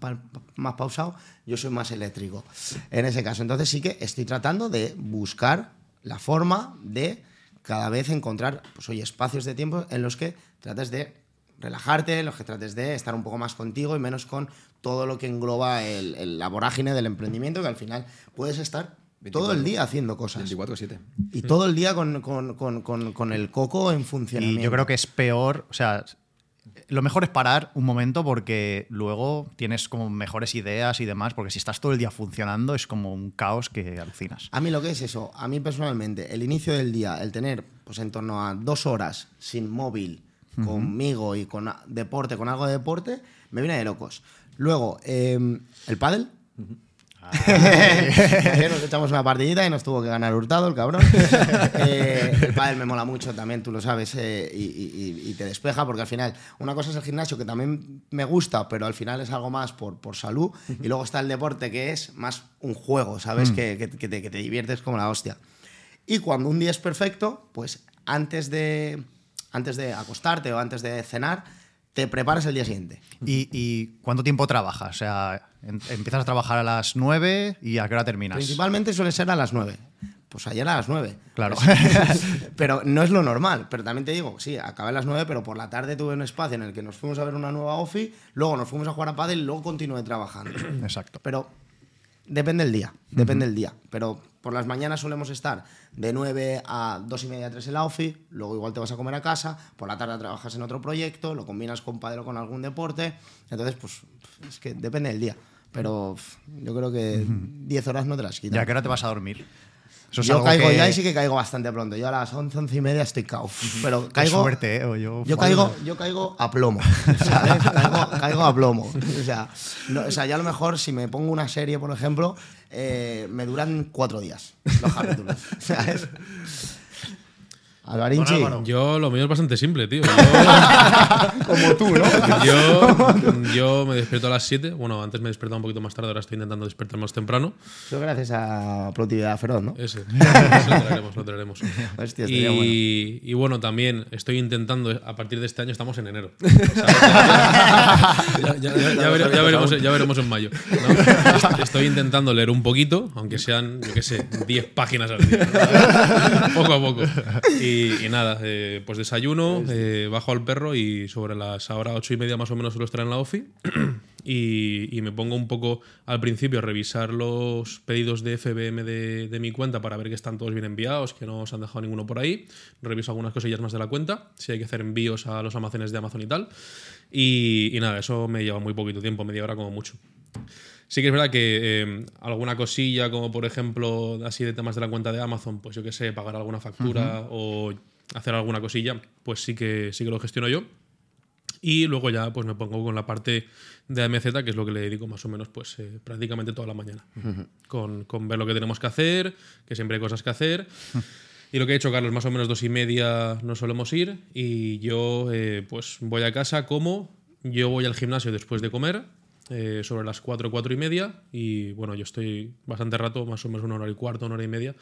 más pausado, yo soy más eléctrico en ese caso. Entonces sí que estoy tratando de buscar la forma de cada vez encontrar, pues espacios de tiempo en los que trates de relajarte, en los que trates de estar un poco más contigo y menos con todo lo que engloba el- la vorágine del emprendimiento, que al final puedes estar todo el 24. día haciendo cosas. 24-7. Y todo el día con, con- con- con- con el coco en funcionamiento. Y yo creo que es peor, o sea, lo mejor es parar un momento porque luego tienes como mejores ideas y demás, porque si estás todo el día funcionando es como un caos que alucinas. A mí lo que es eso, a mí personalmente, el inicio del día, el tener pues en torno a dos horas sin móvil, conmigo y con deporte, con algo de deporte, me viene de locos. Luego, eh, el pádel. Ayer <laughs> nos echamos una partidita y nos tuvo que ganar Hurtado, el cabrón. <laughs> Eh, el pádel me mola mucho también, tú lo sabes, eh, y, y- y te despeja, porque al final, una cosa es el gimnasio, que también me gusta, pero al final es algo más por, por salud, y luego está el deporte, que es más un juego, ¿sabes? Que, que- que te, que te diviertes como la hostia. Y cuando un día es perfecto, pues antes de, antes de acostarte o antes de cenar, te preparas el día siguiente. ¿Y, y cuánto tiempo trabajas? O sea, em- empiezas a trabajar a las 9 y a qué hora terminas. Principalmente suele ser a las 9. Pues ayer a las 9. Claro. <laughs> pero no es lo normal. Pero también te digo, sí, acabé a las 9, pero por la tarde tuve un espacio en el que nos fuimos a ver una nueva OFI, luego nos fuimos a jugar a pádel y luego continué trabajando. Exacto. Pero depende del día, depende del día. Pero por las mañanas solemos estar de 9 a 2 y media, 3 en la OFI, luego igual te vas a comer a casa, por la tarde trabajas en otro proyecto, lo combinas con pádel o con algún deporte. Entonces, pues es que depende del día. Pero yo creo que 10 horas no te las ¿Y quitan. a qué hora te vas a dormir? Eso es yo caigo que- ya y sí que caigo bastante pronto. Yo a las 11, 11 y media estoy cao. Pero caigo. suerte, ¿eh? O yo, Yo caigo, yo caigo a plomo, <laughs> ¿sabes? Caigo, caigo a plomo. O sea, no- o sea, ya a lo mejor si me pongo una serie, por ejemplo, eh, me duran cuatro días los capítulos. <laughs> Alvarinchi. Yo lo mío es bastante simple, tío. Yo, <laughs> como tú, ¿no? yo, yo me despierto a las 7. Bueno, antes me despertaba un poquito más tarde, ahora estoy intentando despertar más temprano. Eso gracias a productividad feroz, ¿no? Ese. Ese lo traeremos, lo traeremos. <laughs> Hostia, estaría bueno. y, y bueno, también estoy intentando, a partir de este año estamos en enero. <laughs> Ya, ya- ya- ya vere- ya veremos, ya veremos en mayo. ¿no? Estoy intentando leer un poquito, aunque sean, yo qué sé, 10 páginas al día. ¿no? Poco a poco. Y, y nada, eh, pues desayuno, eh, bajo al perro y sobre las ahora ocho y media más o menos suelo estar en la OFI. <clears throat> Y, y me pongo un poco al principio a revisar los pedidos de FBM de, de mi cuenta para ver que están todos bien enviados, que no se han dejado ninguno por ahí. Reviso algunas cosillas más de la cuenta, si hay que hacer envíos a los almacenes de Amazon y tal. Y, y nada, eso me lleva muy poquito tiempo, media hora como mucho. Sí que es verdad que eh, alguna cosilla, como por ejemplo, así de temas de la cuenta de Amazon, pues yo qué sé, pagar alguna factura o hacer alguna cosilla, pues sí que, sí que lo gestiono yo. Y luego ya pues me pongo con la parte de AMZ, que es lo que le dedico más o menos pues eh, prácticamente toda la mañana. con, con ver lo que tenemos que hacer, que siempre hay cosas que hacer. <laughs> Y lo que ha hecho Carlos, más o menos dos y media nos solemos ir. Y yo eh, pues voy a casa, como yo voy al gimnasio después de comer, eh, sobre las 4, 4 y media, y bueno, yo estoy bastante rato, más o menos una hora y cuarto, una hora y media,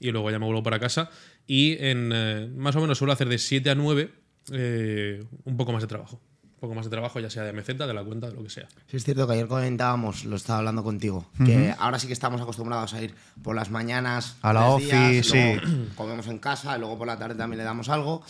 y luego ya me vuelvo para casa. Y en eh, más o menos suelo hacer de 7 a 9 eh, un poco más de trabajo. Un poco más de trabajo, ya sea de meseta, de la cuenta, de lo que sea. Sí, es cierto que ayer comentábamos, lo estaba hablando contigo, que ahora sí que estamos acostumbrados a ir por las mañanas A la ofi, luego comemos en casa, y luego por la tarde también le damos algo.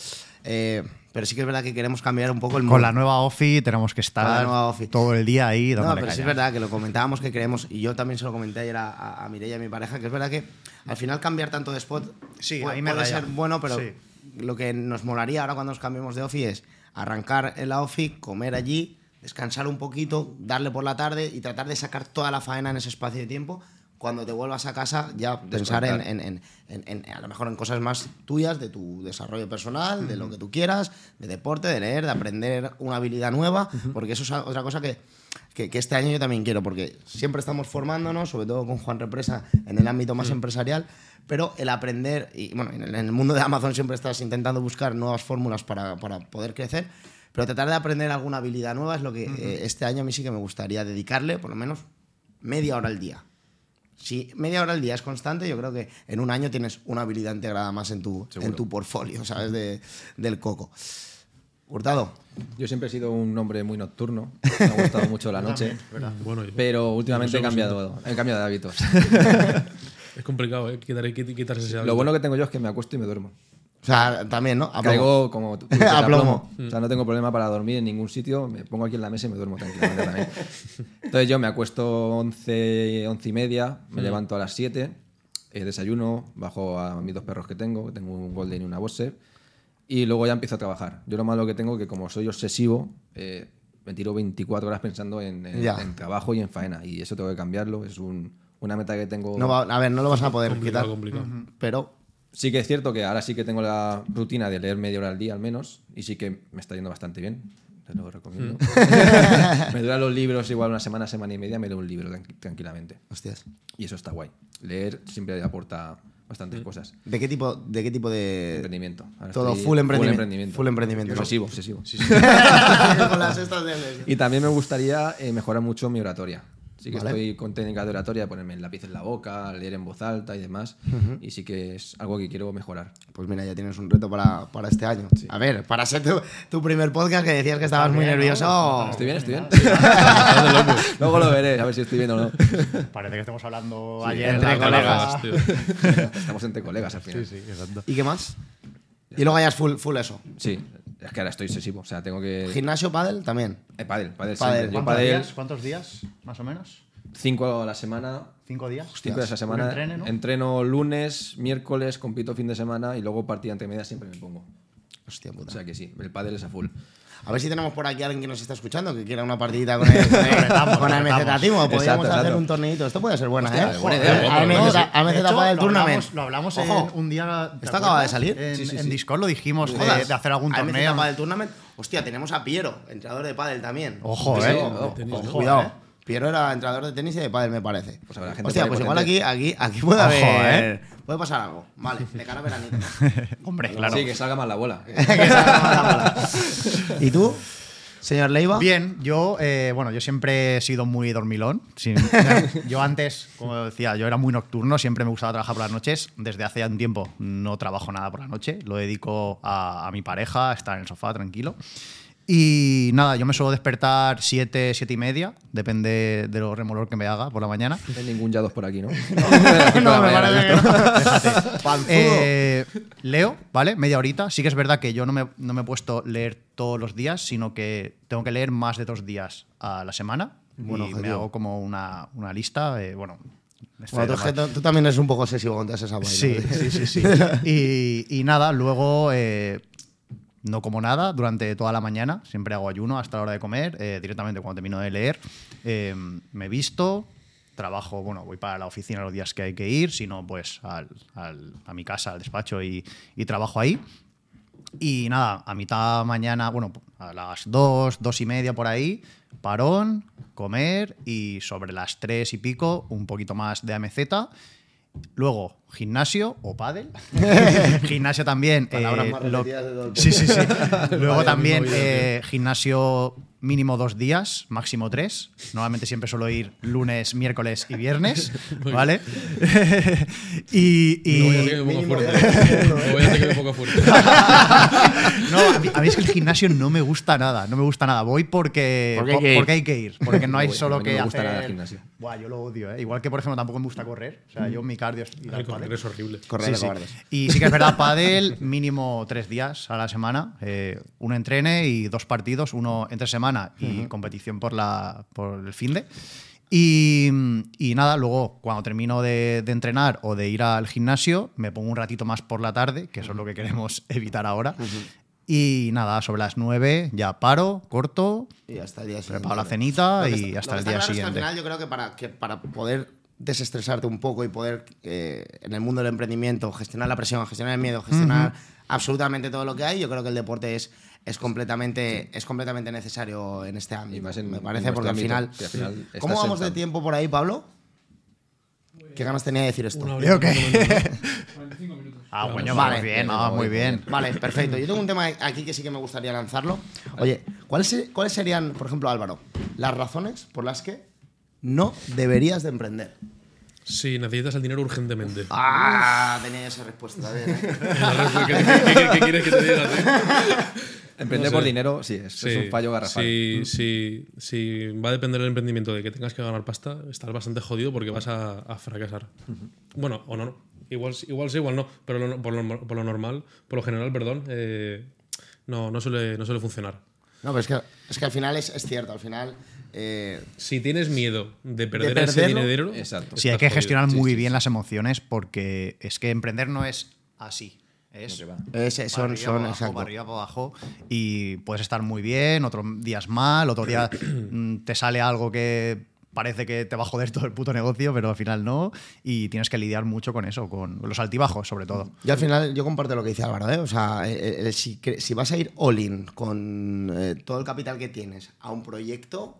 Eh, pero sí que es verdad que queremos cambiar un poco el Con mood. la nueva OFI tenemos que Con estar todo el día ahí No, pero sí es verdad que lo comentábamos que creemos, y yo también se lo comenté ayer a, a, a Mireia, mi pareja, que es verdad que al final cambiar tanto de spot Sí, pu- a mí me puede ser bueno, pero Sí. lo que nos molaría ahora cuando nos cambiemos de OFI es arrancar en la OFI, comer allí, descansar un poquito, darle por la tarde y tratar de sacar toda la faena en ese espacio de tiempo. Cuando te vuelvas a casa, ya pensar en, en- en- en- a lo mejor en cosas más tuyas, de tu desarrollo personal, de lo que tú quieras, de deporte, de leer, de aprender una habilidad nueva, porque eso es otra cosa que, que, que este año yo también quiero, porque siempre estamos formándonos, sobre todo con Juan Represa, en el ámbito más empresarial, pero el aprender, y bueno, en el, en el mundo de Amazon siempre estás intentando buscar nuevas fórmulas para, para poder crecer, pero tratar de aprender alguna habilidad nueva es lo que eh, este año a mí sí que me gustaría dedicarle, por lo menos media hora al día. Si media hora al día es constante, yo creo que en un año tienes una habilidad integrada más en tu, en tu portfolio, ¿sabes? De- del coco. Hurtado. Yo siempre he sido un hombre muy nocturno. Me ha gustado <laughs> mucho la noche. Bueno, yo- Pero últimamente he lo cambiado, he cambiado de hábitos. <laughs> <laughs> es complicado, ¿eh? Quitar, quit- quitarse ese Lo hábito. bueno que tengo yo es que me acuesto y me duermo. O sea, también, ¿no? A plomo. Caigo como tú <laughs> dices, A plomo. plomo. O sea, no tengo problema para dormir en ningún sitio. Me pongo aquí en la mesa y me duermo tranquilamente también. <laughs> Entonces yo me acuesto 11, 11 y media, me levanto a las 7, eh, desayuno, bajo a mis dos perros que tengo, que tengo un Golden y una Boxer, y luego ya empiezo a trabajar. Yo lo malo que tengo es que como soy obsesivo, eh, me tiro 24 horas pensando en, en- en trabajo y en faena. Y eso tengo que cambiarlo. Es un- una meta que tengo. No va- a ver, no lo vas a poder complicado, quitar. complicado. Pero Sí que es cierto que ahora sí que tengo la rutina de leer media hora al día al menos y sí que me está yendo bastante bien. Te lo recomiendo. <laughs> me duran los libros igual una semana, semana y media, me leo un libro tranqui- tranquilamente. Hostias. Y eso está guay. Leer siempre aporta bastantes cosas. ¿De qué tipo de, qué tipo de. Emprendimiento. Ahora Todo full emprendimiento. emprendimiento. Full emprendimiento. Obsesivo, obsesivo. <laughs> Con las estas de Blesio. Y también me gustaría eh, mejorar mucho mi oratoria. Sí que Vale. estoy con técnicas de oratoria, ponerme el lápiz en la boca, leer en voz alta y demás. Y sí que es algo que quiero mejorar. Pues mira, ya tienes un reto para, para este año. A ver, para ser tu, tu primer podcast que decías que estabas muy nervioso. ¿Estoy bien? ¿Estoy bien? <laughs> <laughs> Luego lo veré, a ver si estoy bien o no. <laughs> Parece que estamos hablando Sí, ayer. entre colegas, tío. Estamos entre colegas al final. Sí, sí, exacto. ¿Y qué más? Y luego ya es full, full eso. Sí, es que ahora estoy obsesivo. O sea, tengo que. Gimnasio, pádel, también. Eh, pádel, pádel, Pádel. ¿Cuántos, pádel días, ¿Cuántos días, más o menos? cinco a la semana. ¿Cinco días? Cinco días a la semana. Un entrene, ¿no? Entreno lunes, miércoles, compito fin de semana y luego partida entre medias siempre me pongo. Hostia puta. O sea que sí, el pádel es a full. A ver si tenemos por aquí alguien que nos está escuchando que quiera una partidita con <laughs> el, con el, Retamos, con el retamos. MZ Timo. Podríamos Exacto, hacer exacto. un torneito. Esto puede ser buena, Hostia, ¿eh? buena idea, De hecho, para el lo tournament. hablamos, lo hablamos en un día. ¿te Esto acaba de salir. En, Sí, sí, en sí. Discord lo dijimos de, hacer algún torneo. para el tournament. Hostia, tenemos a Piero, entrenador de pádel también. Ojo, Sí, eh. Cuidado. eh. Piero era entrenador de tenis y de pádel, me parece. Pues habrá gente Hostia, pues igual aquí, aquí, aquí puede Ojo, haber. Puede pasar algo. Vale, de cara a veranito. <laughs> Hombre, claro. Sí, que salga más la bola. <laughs> Que salga más la bola. ¿Y tú, señor Leiva? Bien, yo, eh, bueno, yo siempre he sido muy dormilón. Sin- <laughs> yo antes, como decía, yo era muy nocturno, siempre me gustaba trabajar por las noches. Desde hace ya un tiempo no trabajo nada por la noche, lo dedico a, a mi pareja, a estar en el sofá tranquilo. Y nada, yo me suelo despertar 7, 7 y media, depende de lo remolor que me haga por la mañana. No hay ningún yados por aquí, ¿no? <laughs> no, me parece que no. <laughs> Eh, leo, ¿vale? Media horita. Sí que es verdad que yo no me, no me he puesto a leer todos los días, sino que tengo que leer más de dos días a la semana. Buen y me hago como una, una lista. eh, bueno, Bueno, tú, tú- tú también eres un poco obsesivo con todas esas vainas. Sí, sí, sí, sí. <laughs> Y, y nada, luego eh, no como nada durante toda la mañana. Siempre hago ayuno hasta la hora de comer. eh, directamente cuando termino de leer, eh, me visto, trabajo, bueno, voy para la oficina los días que hay que ir, si no, pues a mi casa, al despacho y, trabajo ahí. Y nada, a mitad mañana, bueno, a las dos, dos y media por ahí, parón, comer y sobre las tres y pico un poquito más de AMZ. Luego, gimnasio o pádel. <laughs> gimnasio también. Palabras eh, más lo- repetidas de todo el Sí, sí, sí. Luego también eh, gimnasio mínimo dos días, máximo tres. Normalmente siempre suelo ir lunes, miércoles y viernes, <laughs> ¿vale? <laughs> y, y- No voy <laughs> a que me mínimo ponga de- fuerte. No voy a que fuerte. No, mí, a mí es que el gimnasio no me gusta nada, no me gusta nada. Voy porque, Porque hay que ir. porque hay que ir, porque no hay solo mí no que me gusta hacer. nada el gimnasio. Buah, yo lo odio, ¿eh? Igual que, por ejemplo, tampoco me gusta correr. O sea, yo mi cardio es Ay, correr es horrible. Correr Sí, sí. Y sí que es verdad, pádel mínimo tres días a la semana, eh, uno entrene y dos partidos, uno entre semana y competición por, la, por el fin de. Y, y nada, luego cuando termino de, de entrenar o de ir al gimnasio, me pongo un ratito más por la tarde, que eso es lo que queremos <laughs> evitar ahora. Y nada, sobre las nueve ya paro, corto, Y hasta el día siguiente. preparo la cenita que y está- hasta el día está claro es que siguiente. al final yo creo que para, que para poder desestresarte un poco y poder eh, en el mundo del emprendimiento gestionar la presión, gestionar el miedo, gestionar absolutamente todo lo que hay, yo creo que el deporte es, es, completamente, es completamente necesario en este ámbito. Y más en- me en parece, porque al ámbito, final... que al final ¿Cómo vamos de tiempo por ahí, Pablo? ¿Qué ganas tenía de decir esto? Una Creo horita, que- más o menos. Ah, bueno, Vale. vamos bien, no, Voy, muy bien. Vale, perfecto. Yo tengo un tema aquí que sí que me gustaría lanzarlo. Oye, ¿cuáles, ¿cuáles serían, por ejemplo, Álvaro, las razones por las que no deberías de emprender? Sí, necesitas el dinero urgentemente. Ah, tenía esa respuesta. ¿eh? ¿Qué, qué- qué- qué quieres que te diga? <laughs> Emprender No por dinero, sí, es, es un fallo garrafal. Sí, sí, sí, va a depender del emprendimiento de que tengas que ganar pasta, estás bastante jodido porque vas a, a fracasar. Bueno, o no, no. Igual, sí- igual sí, igual no, pero lo- por, lo, por lo normal, por lo general, perdón, eh, no, no, suele, no suele funcionar. No, pero es que, es que al final es, es cierto. Al final. eh, Si tienes miedo de perder ese perderlo, dinero, exacto. Sí, hay que jodido. gestionar Sí, muy sí, bien sí. las emociones porque es que emprender no es así. Es es- para son, arriba, son, para abajo, exacto. para arriba, para abajo. Y puedes estar muy bien, otros días mal, otro día <clears throat> mm, te sale algo que parece que te va a joder todo el puto negocio, pero al final no. Y tienes que lidiar mucho con eso, con los altibajos sobre todo. Yo al final, yo comparto lo que dice Álvaro, ¿eh? O sea, eh, eh, si, si vas a ir all in con eh, todo el capital que tienes a un proyecto,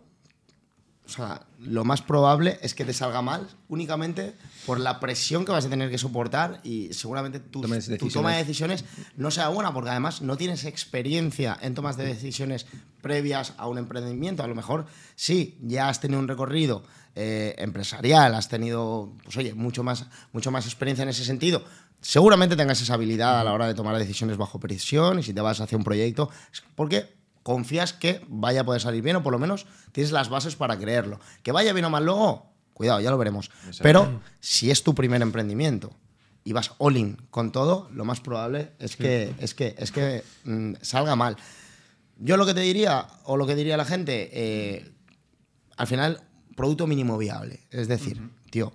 o sea, lo más probable es que te salga mal únicamente por la presión que vas a tener que soportar y seguramente tu, toma de decisiones no sea buena porque además no tienes experiencia en tomas de decisiones previas a un emprendimiento. A lo mejor sí, ya has tenido un recorrido eh, empresarial, has tenido, pues oye, mucho más, mucho más experiencia en ese sentido. Seguramente tengas esa habilidad a la hora de tomar decisiones bajo presión y si te vas hacia un proyecto, porque confías que vaya a poder salir bien o por lo menos tienes las bases para creerlo. Que vaya bien o mal luego, cuidado, ya lo veremos. Pero si es tu primer emprendimiento y vas all in con todo, lo más probable es que, es que, es que mm, salga mal. Yo lo que te diría, o lo que diría la gente, eh, al final, producto mínimo viable. Es decir, tío,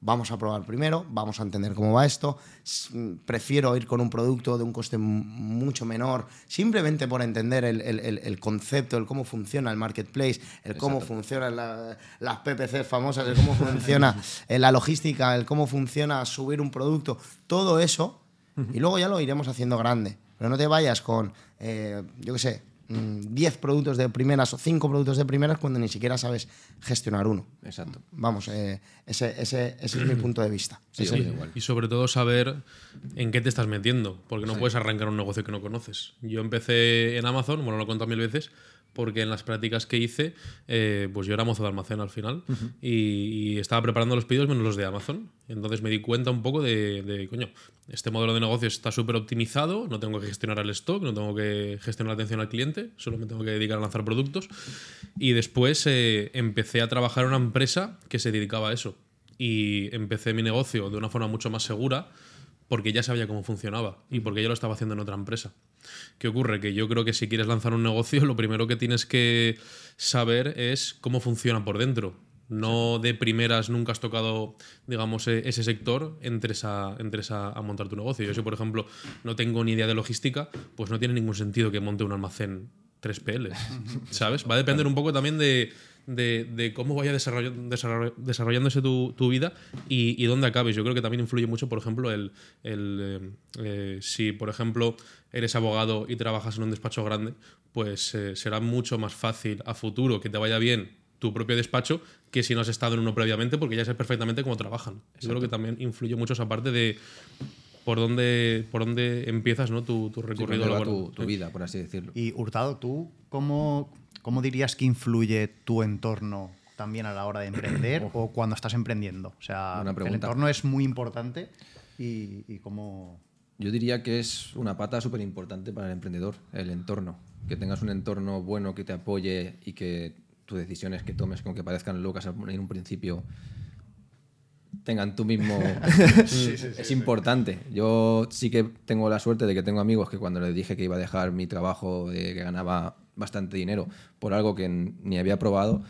vamos a probar primero, vamos a entender cómo va esto. Mm, Prefiero ir con un producto de un coste mucho menor, simplemente por entender el, el- concepto, el cómo funciona el marketplace, el cómo funcionan la- las PPC famosas, el cómo funciona <laughs> eh, la logística, el cómo funciona subir un producto, todo eso, y luego ya lo iremos haciendo grande. Pero no te vayas con, eh, yo qué sé, 10 productos de primeras o 5 productos de primeras cuando ni siquiera sabes gestionar uno. Exacto. Vamos, eh, ese, ese- ese es mi punto de vista. Sí, Sí, igual. Y sobre todo saber en qué te estás metiendo, porque no puedes arrancar un negocio que no conoces. Yo empecé en Amazon, bueno, lo he contado mil veces, porque en las prácticas que hice, eh, pues yo era mozo de almacén al final y, y estaba preparando los pedidos menos los de Amazon. Entonces me di cuenta un poco de, de, coño, este modelo de negocio está súper optimizado, no tengo que gestionar el stock, no tengo que gestionar la atención al cliente, solo me tengo que dedicar a lanzar productos. Y después eh, empecé a trabajar en una empresa que se dedicaba a eso. Y empecé mi negocio de una forma mucho más segura porque ya sabía cómo funcionaba y porque ya lo estaba haciendo en otra empresa. ¿Qué ocurre? Que yo creo que si quieres lanzar un negocio, <laughs> lo primero que tienes que saber es cómo funciona por dentro. No de primeras nunca has tocado, digamos, e- ese sector, entres a, entres a, a montar tu negocio. Yo si, por ejemplo, no tengo ni idea de logística, pues no tiene ningún sentido que monte un almacén 3PL, <laughs> ¿sabes? Va a depender un poco también de, de- de cómo vaya desarroll- desarroll- desarrollándose tu, tu vida y, y dónde acabes. Yo creo que también influye mucho, por ejemplo, el, el, eh, eh, si, por ejemplo, eres abogado y trabajas en un despacho grande, pues eh, será mucho más fácil a futuro que te vaya bien tu propio despacho que si no has estado en uno previamente, porque ya sabes perfectamente cómo trabajan. Yo creo que también influye mucho esa parte de por dónde, por dónde empiezas ¿no? tu, tu Sí, recorrido va laboral. tu, tu vida, por así decirlo. Y Hurtado, ¿tú cómo, cómo dirías que influye tu entorno también a la hora de emprender <clears throat> o cuando estás emprendiendo? O sea, el entorno es muy importante y, y cómo... Yo diría que es una pata súper importante para el emprendedor, el entorno. Que tengas un entorno bueno que te apoye y que tus decisiones que tomes, aunque parezcan locas en un principio, tengan tú mismo. <laughs> es importante. Yo sí que tengo la suerte de que tengo amigos que cuando les dije que iba a dejar mi trabajo, de que ganaba bastante dinero por algo que ni había probado,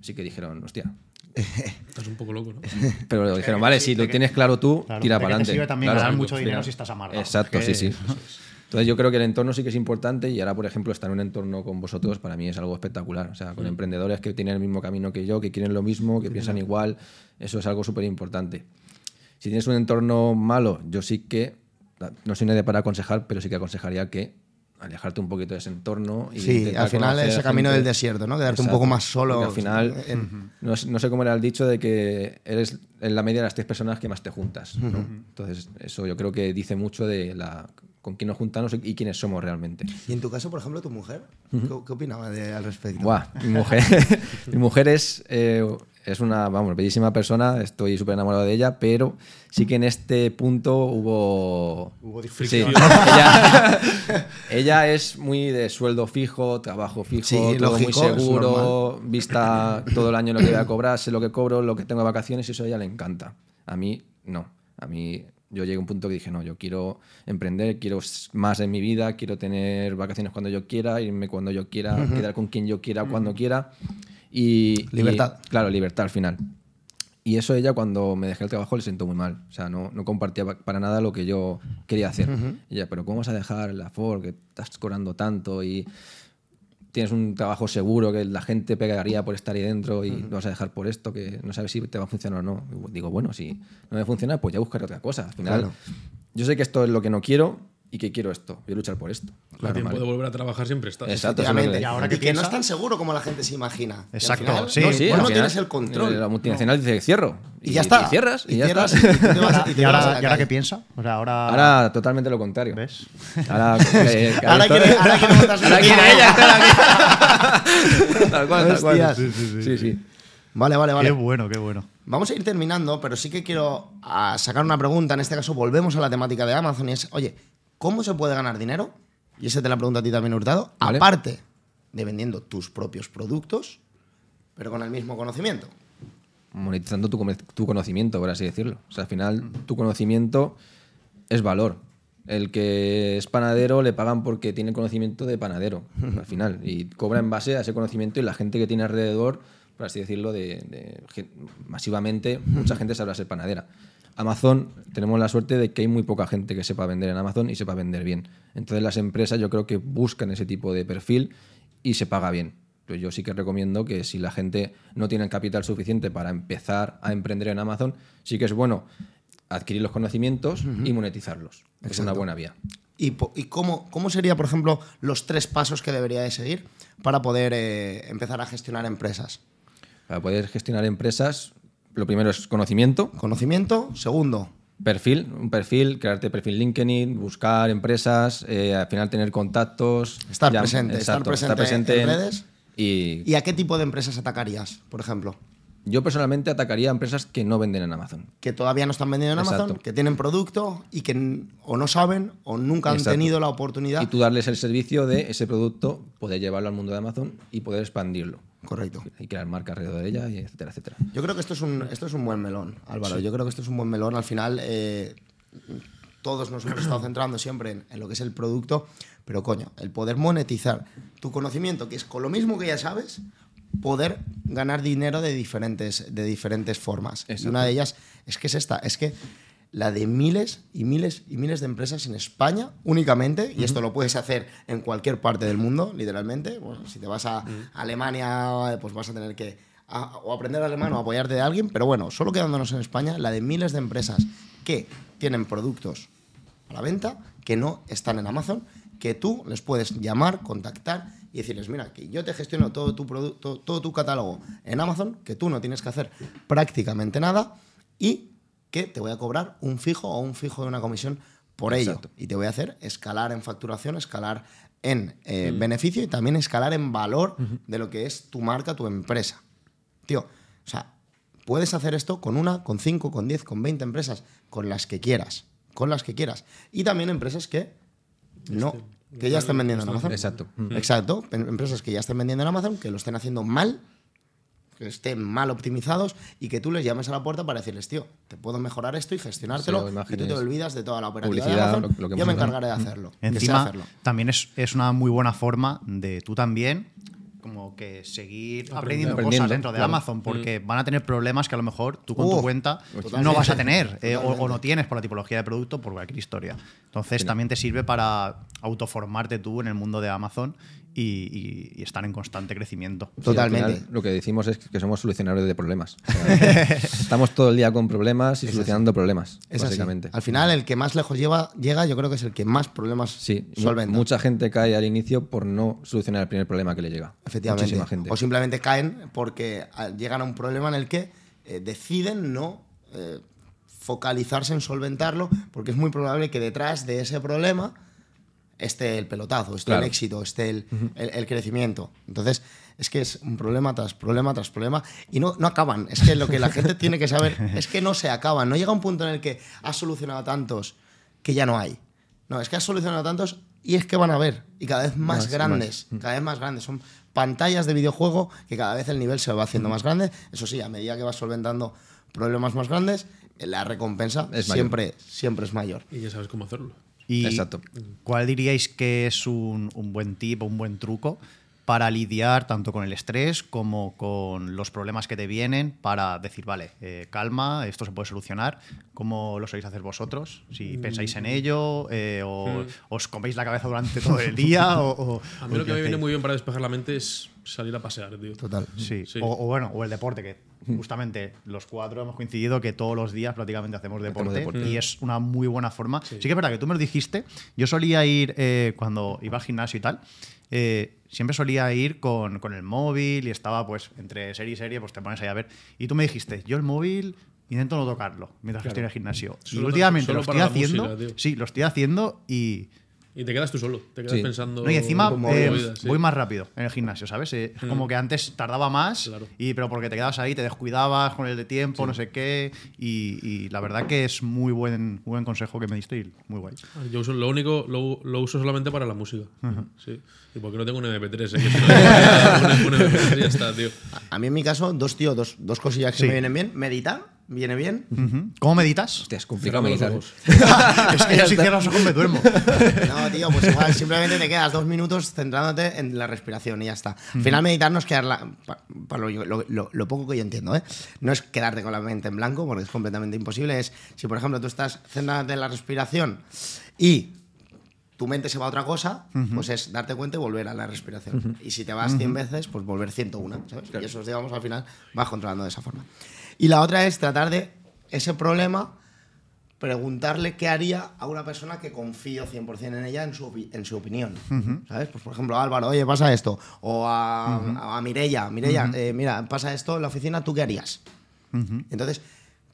sí que dijeron, hostia. <laughs> Estás un poco loco, ¿no? <laughs> Pero lo dijeron, vale, si lo tienes claro tú, Claro, tira ¿de qué para te adelante. sirve también Claro, ganar mucho dinero final. si estás amargado? Exacto, Que- sí, sí. Entonces yo creo que el entorno sí que es importante y ahora, por ejemplo, estar en un entorno con vosotros para mí es algo espectacular. O sea, con emprendedores que tienen el mismo camino que yo, que quieren lo mismo, que piensan igual, eso es algo súper importante. Si tienes un entorno malo, yo sí que, no soy nadie para aconsejar, pero sí que aconsejaría que alejarte un poquito de ese entorno. Y Sí, al final ese a camino del desierto, ¿no? Quedarte un Exacto. poco más solo. Porque al final, en- no, sé- no sé cómo era el dicho de que eres en la media de las tres personas que más te juntas. ¿no? Entonces, eso yo creo que dice mucho de la con quién nos juntamos y quiénes somos realmente. Y en tu caso, por ejemplo, tu mujer, ¿qué, qué opinaba de- al respecto? Buah, mi mujer, <laughs> mi mujer es, eh, es una, vamos, bellísima persona, estoy súper enamorado de ella, pero sí que en este punto hubo... Hubo Sí, fricción. <laughs> ella, ella es muy de sueldo fijo, trabajo fijo, Sí, todo lógico, muy seguro, vista todo el año lo que voy a cobrar, sé lo que cobro, lo que tengo de vacaciones y eso a ella le encanta. A mí no, a mí yo llegué a un punto que dije, no, yo quiero emprender, quiero más en mi vida, quiero tener vacaciones cuando yo quiera, irme cuando yo quiera, quedar con quien yo quiera, cuando quiera. Y, Libertad. y, claro, libertad al final. Y eso ella cuando me dejé el trabajo le sentó muy mal. O sea, no, no compartía pa- para nada lo que yo quería hacer. Ella, pero ¿cómo vas a dejar la Ford que estás cobrando tanto y tienes un trabajo seguro que la gente pegaría por estar ahí dentro y lo vas a dejar por esto que no sabes si te va a funcionar o no? Digo, bueno, si no me funciona, pues ya buscaré otra cosa. Al final, Claro. yo sé que esto es lo que no quiero y que quiero esto. Voy a luchar por esto. Claro, tiempo vale. de volver a trabajar siempre estás. Exacto. eso es lo que Efectivamente. le- ¿Y ahora que no es tan seguro como la gente se imagina. Exacto, final sí. No, Sí, no tienes el control. La multinacional dice cierro. Y ya está. cierras y, ya cierras está. y tú te vas- <laughs> y te ¿Y vas a ahora, la ¿y ahora calle. qué piensa? O sea, ahora... Ahora totalmente lo contrario. ¿Ves? Ahora, <laughs> eh, Ahora quiere, ella <laughs> tal cual, tal cual. Sí, sí. Vale, vale, vale. Qué bueno, qué bueno. Vamos a ir terminando, pero sí que quiero ah, sacar una pregunta. En este caso, volvemos a la temática de Amazon y es, oye, ¿cómo se puede ganar dinero? Y ese te la pregunto a ti también, Hurtado. Vale. Aparte de vendiendo tus propios productos, pero con el mismo conocimiento. monetizando tu, tu conocimiento, por así decirlo. O sea, al final, tu conocimiento es valor. El que es panadero le pagan porque tiene conocimiento de panadero, <laughs> al final. Y cobra en base a ese conocimiento y la gente que tiene alrededor, por así decirlo, de, de masivamente, mucha <laughs> gente sabrá ser panadera. Amazon, tenemos la suerte de que hay muy poca gente que sepa vender en Amazon y sepa vender bien. Entonces las empresas yo creo que buscan ese tipo de perfil y se paga bien. Pues yo sí que recomiendo que si la gente no tiene el capital suficiente para empezar a emprender en Amazon, sí que es bueno adquirir los conocimientos y monetizarlos. Es una buena vía. ¿Y, po- y cómo, cómo sería, por ejemplo, los tres pasos que debería de seguir para poder eh, empezar a gestionar empresas? Para poder gestionar empresas, lo primero es conocimiento, Conocimiento. Segundo, perfil, un perfil, crearte perfil LinkedIn, buscar empresas, eh, al final tener contactos. Estar presente, estar presente en redes. Y, ¿y a qué tipo de empresas atacarías, por ejemplo? yo personalmente atacaría a empresas que no venden en Amazon. que todavía no están vendiendo en Amazon, Exacto. que tienen producto y que o no saben o nunca han Exacto. tenido la oportunidad. Y tú darles el servicio de ese producto, poder llevarlo al mundo de Amazon y poder expandirlo. Correcto. Y crear marca alrededor de ella, y etcétera, etcétera. Yo creo que esto es un, esto es un buen melón, Álvaro. Yo creo que esto es un buen melón. Al final, eh, todos nos hemos estado centrando siempre en, en lo que es el producto, pero coño, el poder monetizar tu conocimiento, que es con lo mismo que ya sabes, poder ganar dinero de diferentes, de diferentes formas. Y una de ellas es que es esta, es que la de miles y miles y miles de empresas en España únicamente, y esto lo puedes hacer en cualquier parte del mundo, literalmente. Bueno, si te vas a Alemania, pues vas a tener que a- o aprender alemán o apoyarte de alguien, pero bueno, solo quedándonos en España, la de miles de empresas que tienen productos a la venta, que no están en Amazon, que tú les puedes llamar, contactar y decirles, mira, que yo te gestiono todo tu producto, todo tu catálogo en Amazon, que tú no tienes que hacer prácticamente nada y que te voy a cobrar un fijo o un fijo de una comisión por ello. Y te voy a hacer escalar en facturación, escalar en eh, beneficio y también escalar en valor de lo que es tu marca, tu empresa. Tío, o sea, puedes hacer esto con una, con cinco, con diez, con 20 empresas, con las que quieras, con las que quieras. Y también empresas que no, que ya estén vendiendo en Amazon. Exacto. Exacto, em- empresas que ya estén vendiendo en Amazon, que lo estén haciendo mal, que estén mal optimizados y que tú les llames a la puerta para decirles, tío, te puedo mejorar esto y gestionártelo y tú te olvidas de toda la operativa de publicidad, Amazon. lo- lo que yo me encargaré de hacerlo. Encima, hacerlo. también es, es una muy buena forma de tú también como que seguir aprendiendo, Aprendiendo, cosas dentro de claro. Amazon, porque van a tener problemas que a lo mejor tú con Uh, tu cuenta totalmente. no vas a tener eh, o no tienes por la tipología de producto, por cualquier historia. Entonces también te sirve para autoformarte tú en el mundo de Amazon y, y- y estar en constante crecimiento. Sí, Totalmente. final, lo que decimos es que somos solucionadores de problemas. O sea, <laughs> estamos todo el día con problemas y solucionando problemas, Es así. básicamente. Al final, el que más lejos lleva, llega, yo creo que es el que más problemas Sí, solventa. mucha gente cae al inicio por no solucionar el primer problema que le llega. Efectivamente. Muchísima gente. O simplemente caen porque ah, llegan a un problema en el que eh, deciden no eh, focalizarse en solventarlo, porque es muy probable que detrás de ese problema esté el pelotazo, esté Claro. el éxito, esté el, el- el crecimiento. Entonces, es que es un problema tras problema tras problema y no, no acaban. Es que lo que la gente tiene que saber <laughs> es que no se acaban. No llega un punto en el que has solucionado tantos que ya no hay. No, es que has solucionado tantos y es que van a ver. Y cada vez más, Más, grandes. Cada vez más grandes. Son pantallas de videojuego que cada vez el nivel se va haciendo más grande. Eso sí, a medida que vas solventando problemas más grandes, la recompensa Es siempre, siempre es mayor. Y ya sabes cómo hacerlo. Y Exacto. ¿Cuál diríais que es un, un buen tip o un buen truco para lidiar tanto con el estrés como con los problemas que te vienen para decir, vale, eh, calma, esto se puede solucionar? ¿Cómo lo sois hacer vosotros? Si pensáis en ello eh, o os coméis la cabeza durante todo el día <laughs> o, o- A mí lo que me viene muy bien para despejar la mente es salir a pasear, tío. Total. Sí. Sí. O, o bueno, o el deporte, que justamente los cuatro hemos coincidido que todos los días prácticamente hacemos deporte, deporte. y es una muy buena forma. Sí. que es verdad que tú me lo dijiste, yo solía ir eh, cuando iba al gimnasio y tal, eh, siempre solía ir con, con el móvil y estaba pues entre serie y serie, pues te pones ahí a ver. Y tú me dijiste, yo el móvil intento no tocarlo mientras estoy en el gimnasio. y Solo últimamente para- lo estoy haciendo. música, sí, lo estoy haciendo y... Y te quedas tú solo. Te quedas Sí. pensando. No, y encima como eh, movidas, sí. voy más rápido en el gimnasio, ¿sabes? Eh, Es como que antes tardaba más, Claro. y, pero porque te quedabas ahí, te descuidabas con el de tiempo, no sé qué. Y, y la verdad que es muy buen, buen consejo que me diste y muy guay. Yo uso, lo único, lo, lo uso solamente para la música. Sí. Y porque no tengo un MP3, ¿eh? Que si no, <laughs> un, un MP3 y ya está, tío. A mí en mi caso, dos, tío, dos, dos cosillas que Sí. me vienen bien. Meditar, viene bien. ¿Cómo meditas? Hostia, es complicado meditar. <laughs> es que <laughs> yo si cierro los ojos me duermo. <laughs> No, tío, pues igual simplemente te quedas dos minutos centrándote en la respiración y ya está. Al final, meditar no es quedar para lo, lo- lo- lo poco que yo entiendo, ¿eh? No es quedarte con la mente en blanco, porque es completamente imposible. Es si, por ejemplo, tú estás centrándote en la respiración y tu mente se va a otra cosa, pues es darte cuenta y volver a la respiración. Y si te vas 100 veces, pues volver 101, ¿sabes? Y eso, digamos, al final vas controlando de esa forma. Y la otra es tratar de ese problema preguntarle qué haría a una persona que confío 100% en ella en su, en su opinión. ¿Sabes? Pues por ejemplo, Álvaro, oye, pasa esto. O a, a Mirella, Mirella, eh, mira, pasa esto en la oficina, ¿tú qué harías? Entonces,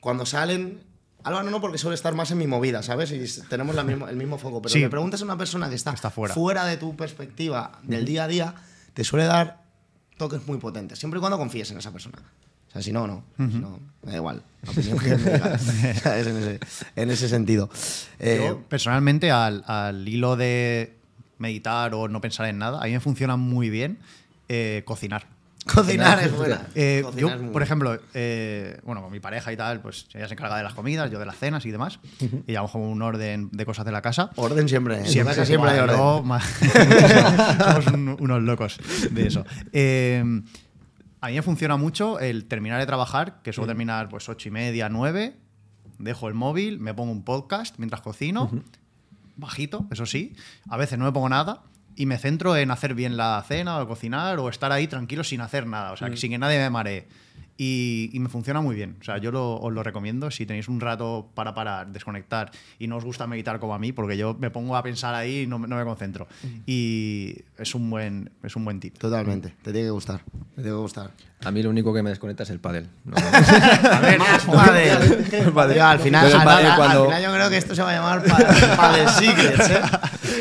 cuando salen. Álvaro no, porque suele estar más en mi movida, ¿sabes? Y tenemos la mismo- el mismo foco. Pero Sí. le preguntas a una persona que está, Está fuera. de tu perspectiva del día a día, te suele dar toques muy potentes. Siempre y cuando confíes en esa persona. O sea, si no, no. Si no, me da igual. Que me diga. <laughs> ¿Sabes? En ese, en ese sentido. Eh, Yo, personalmente, al, al hilo de meditar o no pensar en nada, a mí me funciona muy bien eh, cocinar. <laughs> cocinar es buena. <laughs> Eh, Cocinar yo, es por ejemplo, eh, bueno, con mi pareja y tal, pues ella se encarga de las comidas, yo de las cenas y demás. Y llevamos como un orden de cosas de la casa. Orden siempre. Siempre, casa siempre hay orden. Somos un- unos locos de eso. Eh, a mí me funciona mucho el terminar de trabajar, que suelo terminar pues ocho y media, nueve, dejo el móvil, me pongo un podcast mientras cocino, bajito, eso sí. A veces no me pongo nada y me centro en hacer bien la cena o cocinar o estar ahí tranquilo sin hacer nada, o sea, sin que nadie me maree. Y, y me funciona muy bien. O sea, yo lo- os lo recomiendo. Si tenéis un rato para parar, desconectar y no os gusta meditar como a mí, porque yo me pongo a pensar ahí y no, me- no me concentro. Y es un buen, es un buen tip. Totalmente. Te tiene que gustar. Te tiene que gustar. A mí lo único que me desconecta es el pádel. No, <laughs> A ver, más padre. Yo, al final, al, pádel al- cuando- al final yo creo que esto se va a llamar Padel Secrets, ¿eh?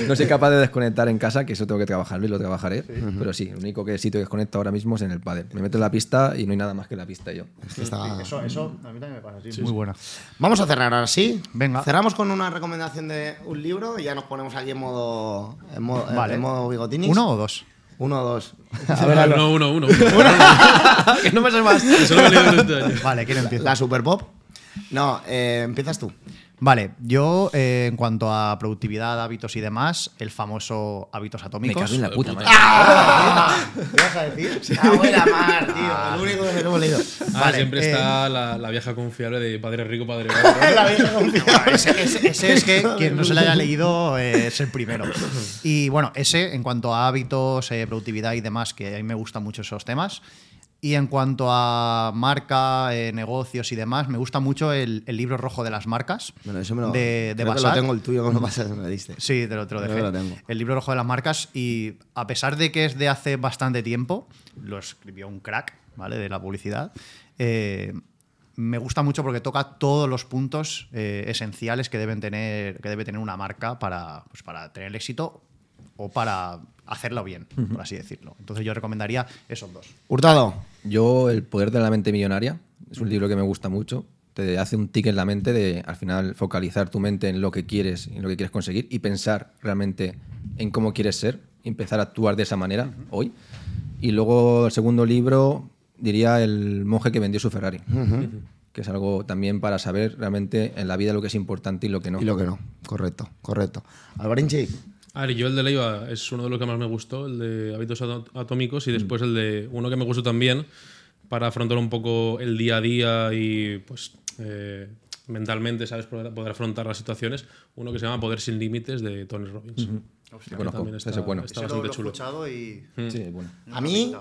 no soy capaz de desconectar en casa, que eso tengo que trabajarlo y lo trabajaré. Pero sí, el único que sitio que desconecto ahora mismo es en el pádel. Me meto en la pista y no hay nada más que la pista yo. Es que está- Eso, eso a mí también me pasa así. muy buena. Vamos a cerrar ahora sí. Venga. Cerramos con una recomendación de un libro y ya nos ponemos aquí en modo, en modo, Vale. en modo bigotinis. ¿Uno o dos? Uno o dos. <laughs> uno, <laughs> uno, uno. que no me sé más. <laughs> Este. Vale, ¿quién empieza? La Super Pop. No, eh, empiezas tú. Vale, yo eh, en cuanto a productividad, hábitos y demás, el famoso hábitos Me atómicos. cago en la puta madre. ¿Qué vas a decir? Abuela mar, tío. El único que me lo hemos leído. Ah, Vale, siempre eh, está la, la vieja confiable de padre rico, padre <laughs> pobre. La vieja confiable. ese, ese- ese es que <laughs> quien no se le haya leído eh, es el primero. Y bueno, ese en cuanto a hábitos, eh, productividad y demás, que a mí me gustan mucho esos temas. Y en cuanto a marca, eh, negocios y demás, me gusta mucho el, el libro rojo de las marcas Bueno, eso me lo, de, de creo que lo tengo el tuyo, me lo pasas, me lo diste. Sí, te lo, te lo dejé. lo tengo. El libro rojo de las marcas y a pesar de que es de hace bastante tiempo, lo escribió un crack, ¿vale? De la publicidad. eh, me gusta mucho porque toca todos los puntos eh, esenciales que deben tener, que debe tener una marca para, pues, para tener éxito o para hacerlo bien, por así decirlo. Entonces yo recomendaría esos dos. Hurtado. Yo, El poder de la mente millonaria, es un libro que me gusta mucho. Te hace un tic en la mente de, al final, focalizar tu mente en lo que quieres y en lo que quieres conseguir y pensar realmente en cómo quieres ser y empezar a actuar de esa manera hoy. Y luego, el segundo libro, diría El monje que vendió su Ferrari, que es algo también para saber realmente en la vida lo que es importante y lo que no. Y lo que no. Correcto, correcto. Alvarinchi. A ver, yo el de Leiva es uno de los que más me gustó, el de hábitos atómicos, y después el de uno que me gustó también para afrontar un poco el día a día y pues eh, mentalmente, ¿sabes? Poder, poder afrontar las situaciones. Uno que se llama Poder sin Límites de Tony Robbins. Lo conozco, También ese está, es bueno. está bastante chulo. escuchado y... Sí, bueno. A mí,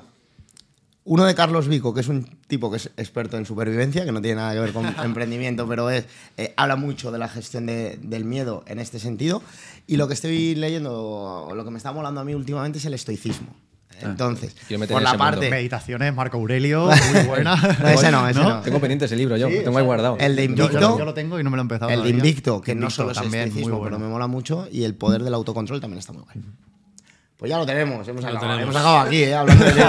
uno de Carlos Vico, que es un tipo que es experto en supervivencia, que no tiene nada que ver con <laughs> emprendimiento, pero es, eh, habla mucho de la gestión de- del miedo en este sentido. Y lo que estoy leyendo, o lo que me está molando a mí últimamente es el estoicismo. Entonces, quiero meter por la ese mundo. parte... Meditaciones, Marco Aurelio, <laughs> muy buena. No, ese no, ese no. Tengo pendiente ese libro yo, lo tengo ahí guardado. El de Yo, yo Invicto, lo- yo lo tengo y no me lo he empezado. el de. Invicto, que no Invicto solo es también, muy estoicismo, bueno. pero me mola mucho, y el poder del autocontrol también está muy guay. Pues ya lo tenemos, hemos Ya acabado, tenemos. hemos acabado aquí, ¿eh? hablando de <laughs> ¿eh?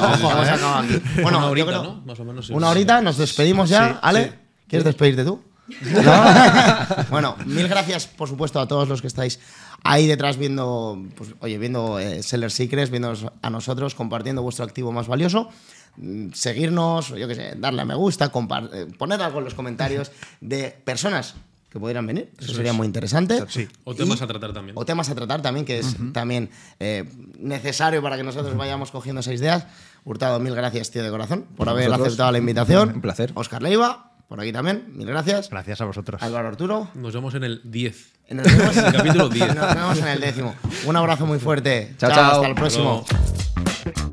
Ojo, hemos acabado aquí. Bueno, una horita, creo- ¿no? Más o menos. sí. Una horita, nos despedimos ya, ¿Ale? ¿Quieres despedirte tú? <laughs> <laughs> bueno, mil gracias, por supuesto, a todos los que estáis ahí detrás viendo, pues, oye, viendo eh, Seller Secrets, viendo a nosotros, compartiendo vuestro activo más valioso. Mm, Seguirnos, yo qué sé, darle a me gusta, eh, poner algo en los comentarios de personas que pudieran venir. Eso, sería muy interesante. Sí. O temas Y- a tratar también. o temas a tratar también, que es también eh, necesario para que nosotros vayamos cogiendo esas ideas. Hurtado, mil gracias, tío de corazón, por haber vosotros. aceptado la invitación. Un placer. Oscar Leiva, por aquí también, mil gracias. Gracias a vosotros. Álvaro Arturo. Nos vemos en el 10. Nos vemos En el capítulo 10. Nos vemos en el décimo. Un abrazo muy fuerte. Chao, chao. Hasta el próximo. Hasta.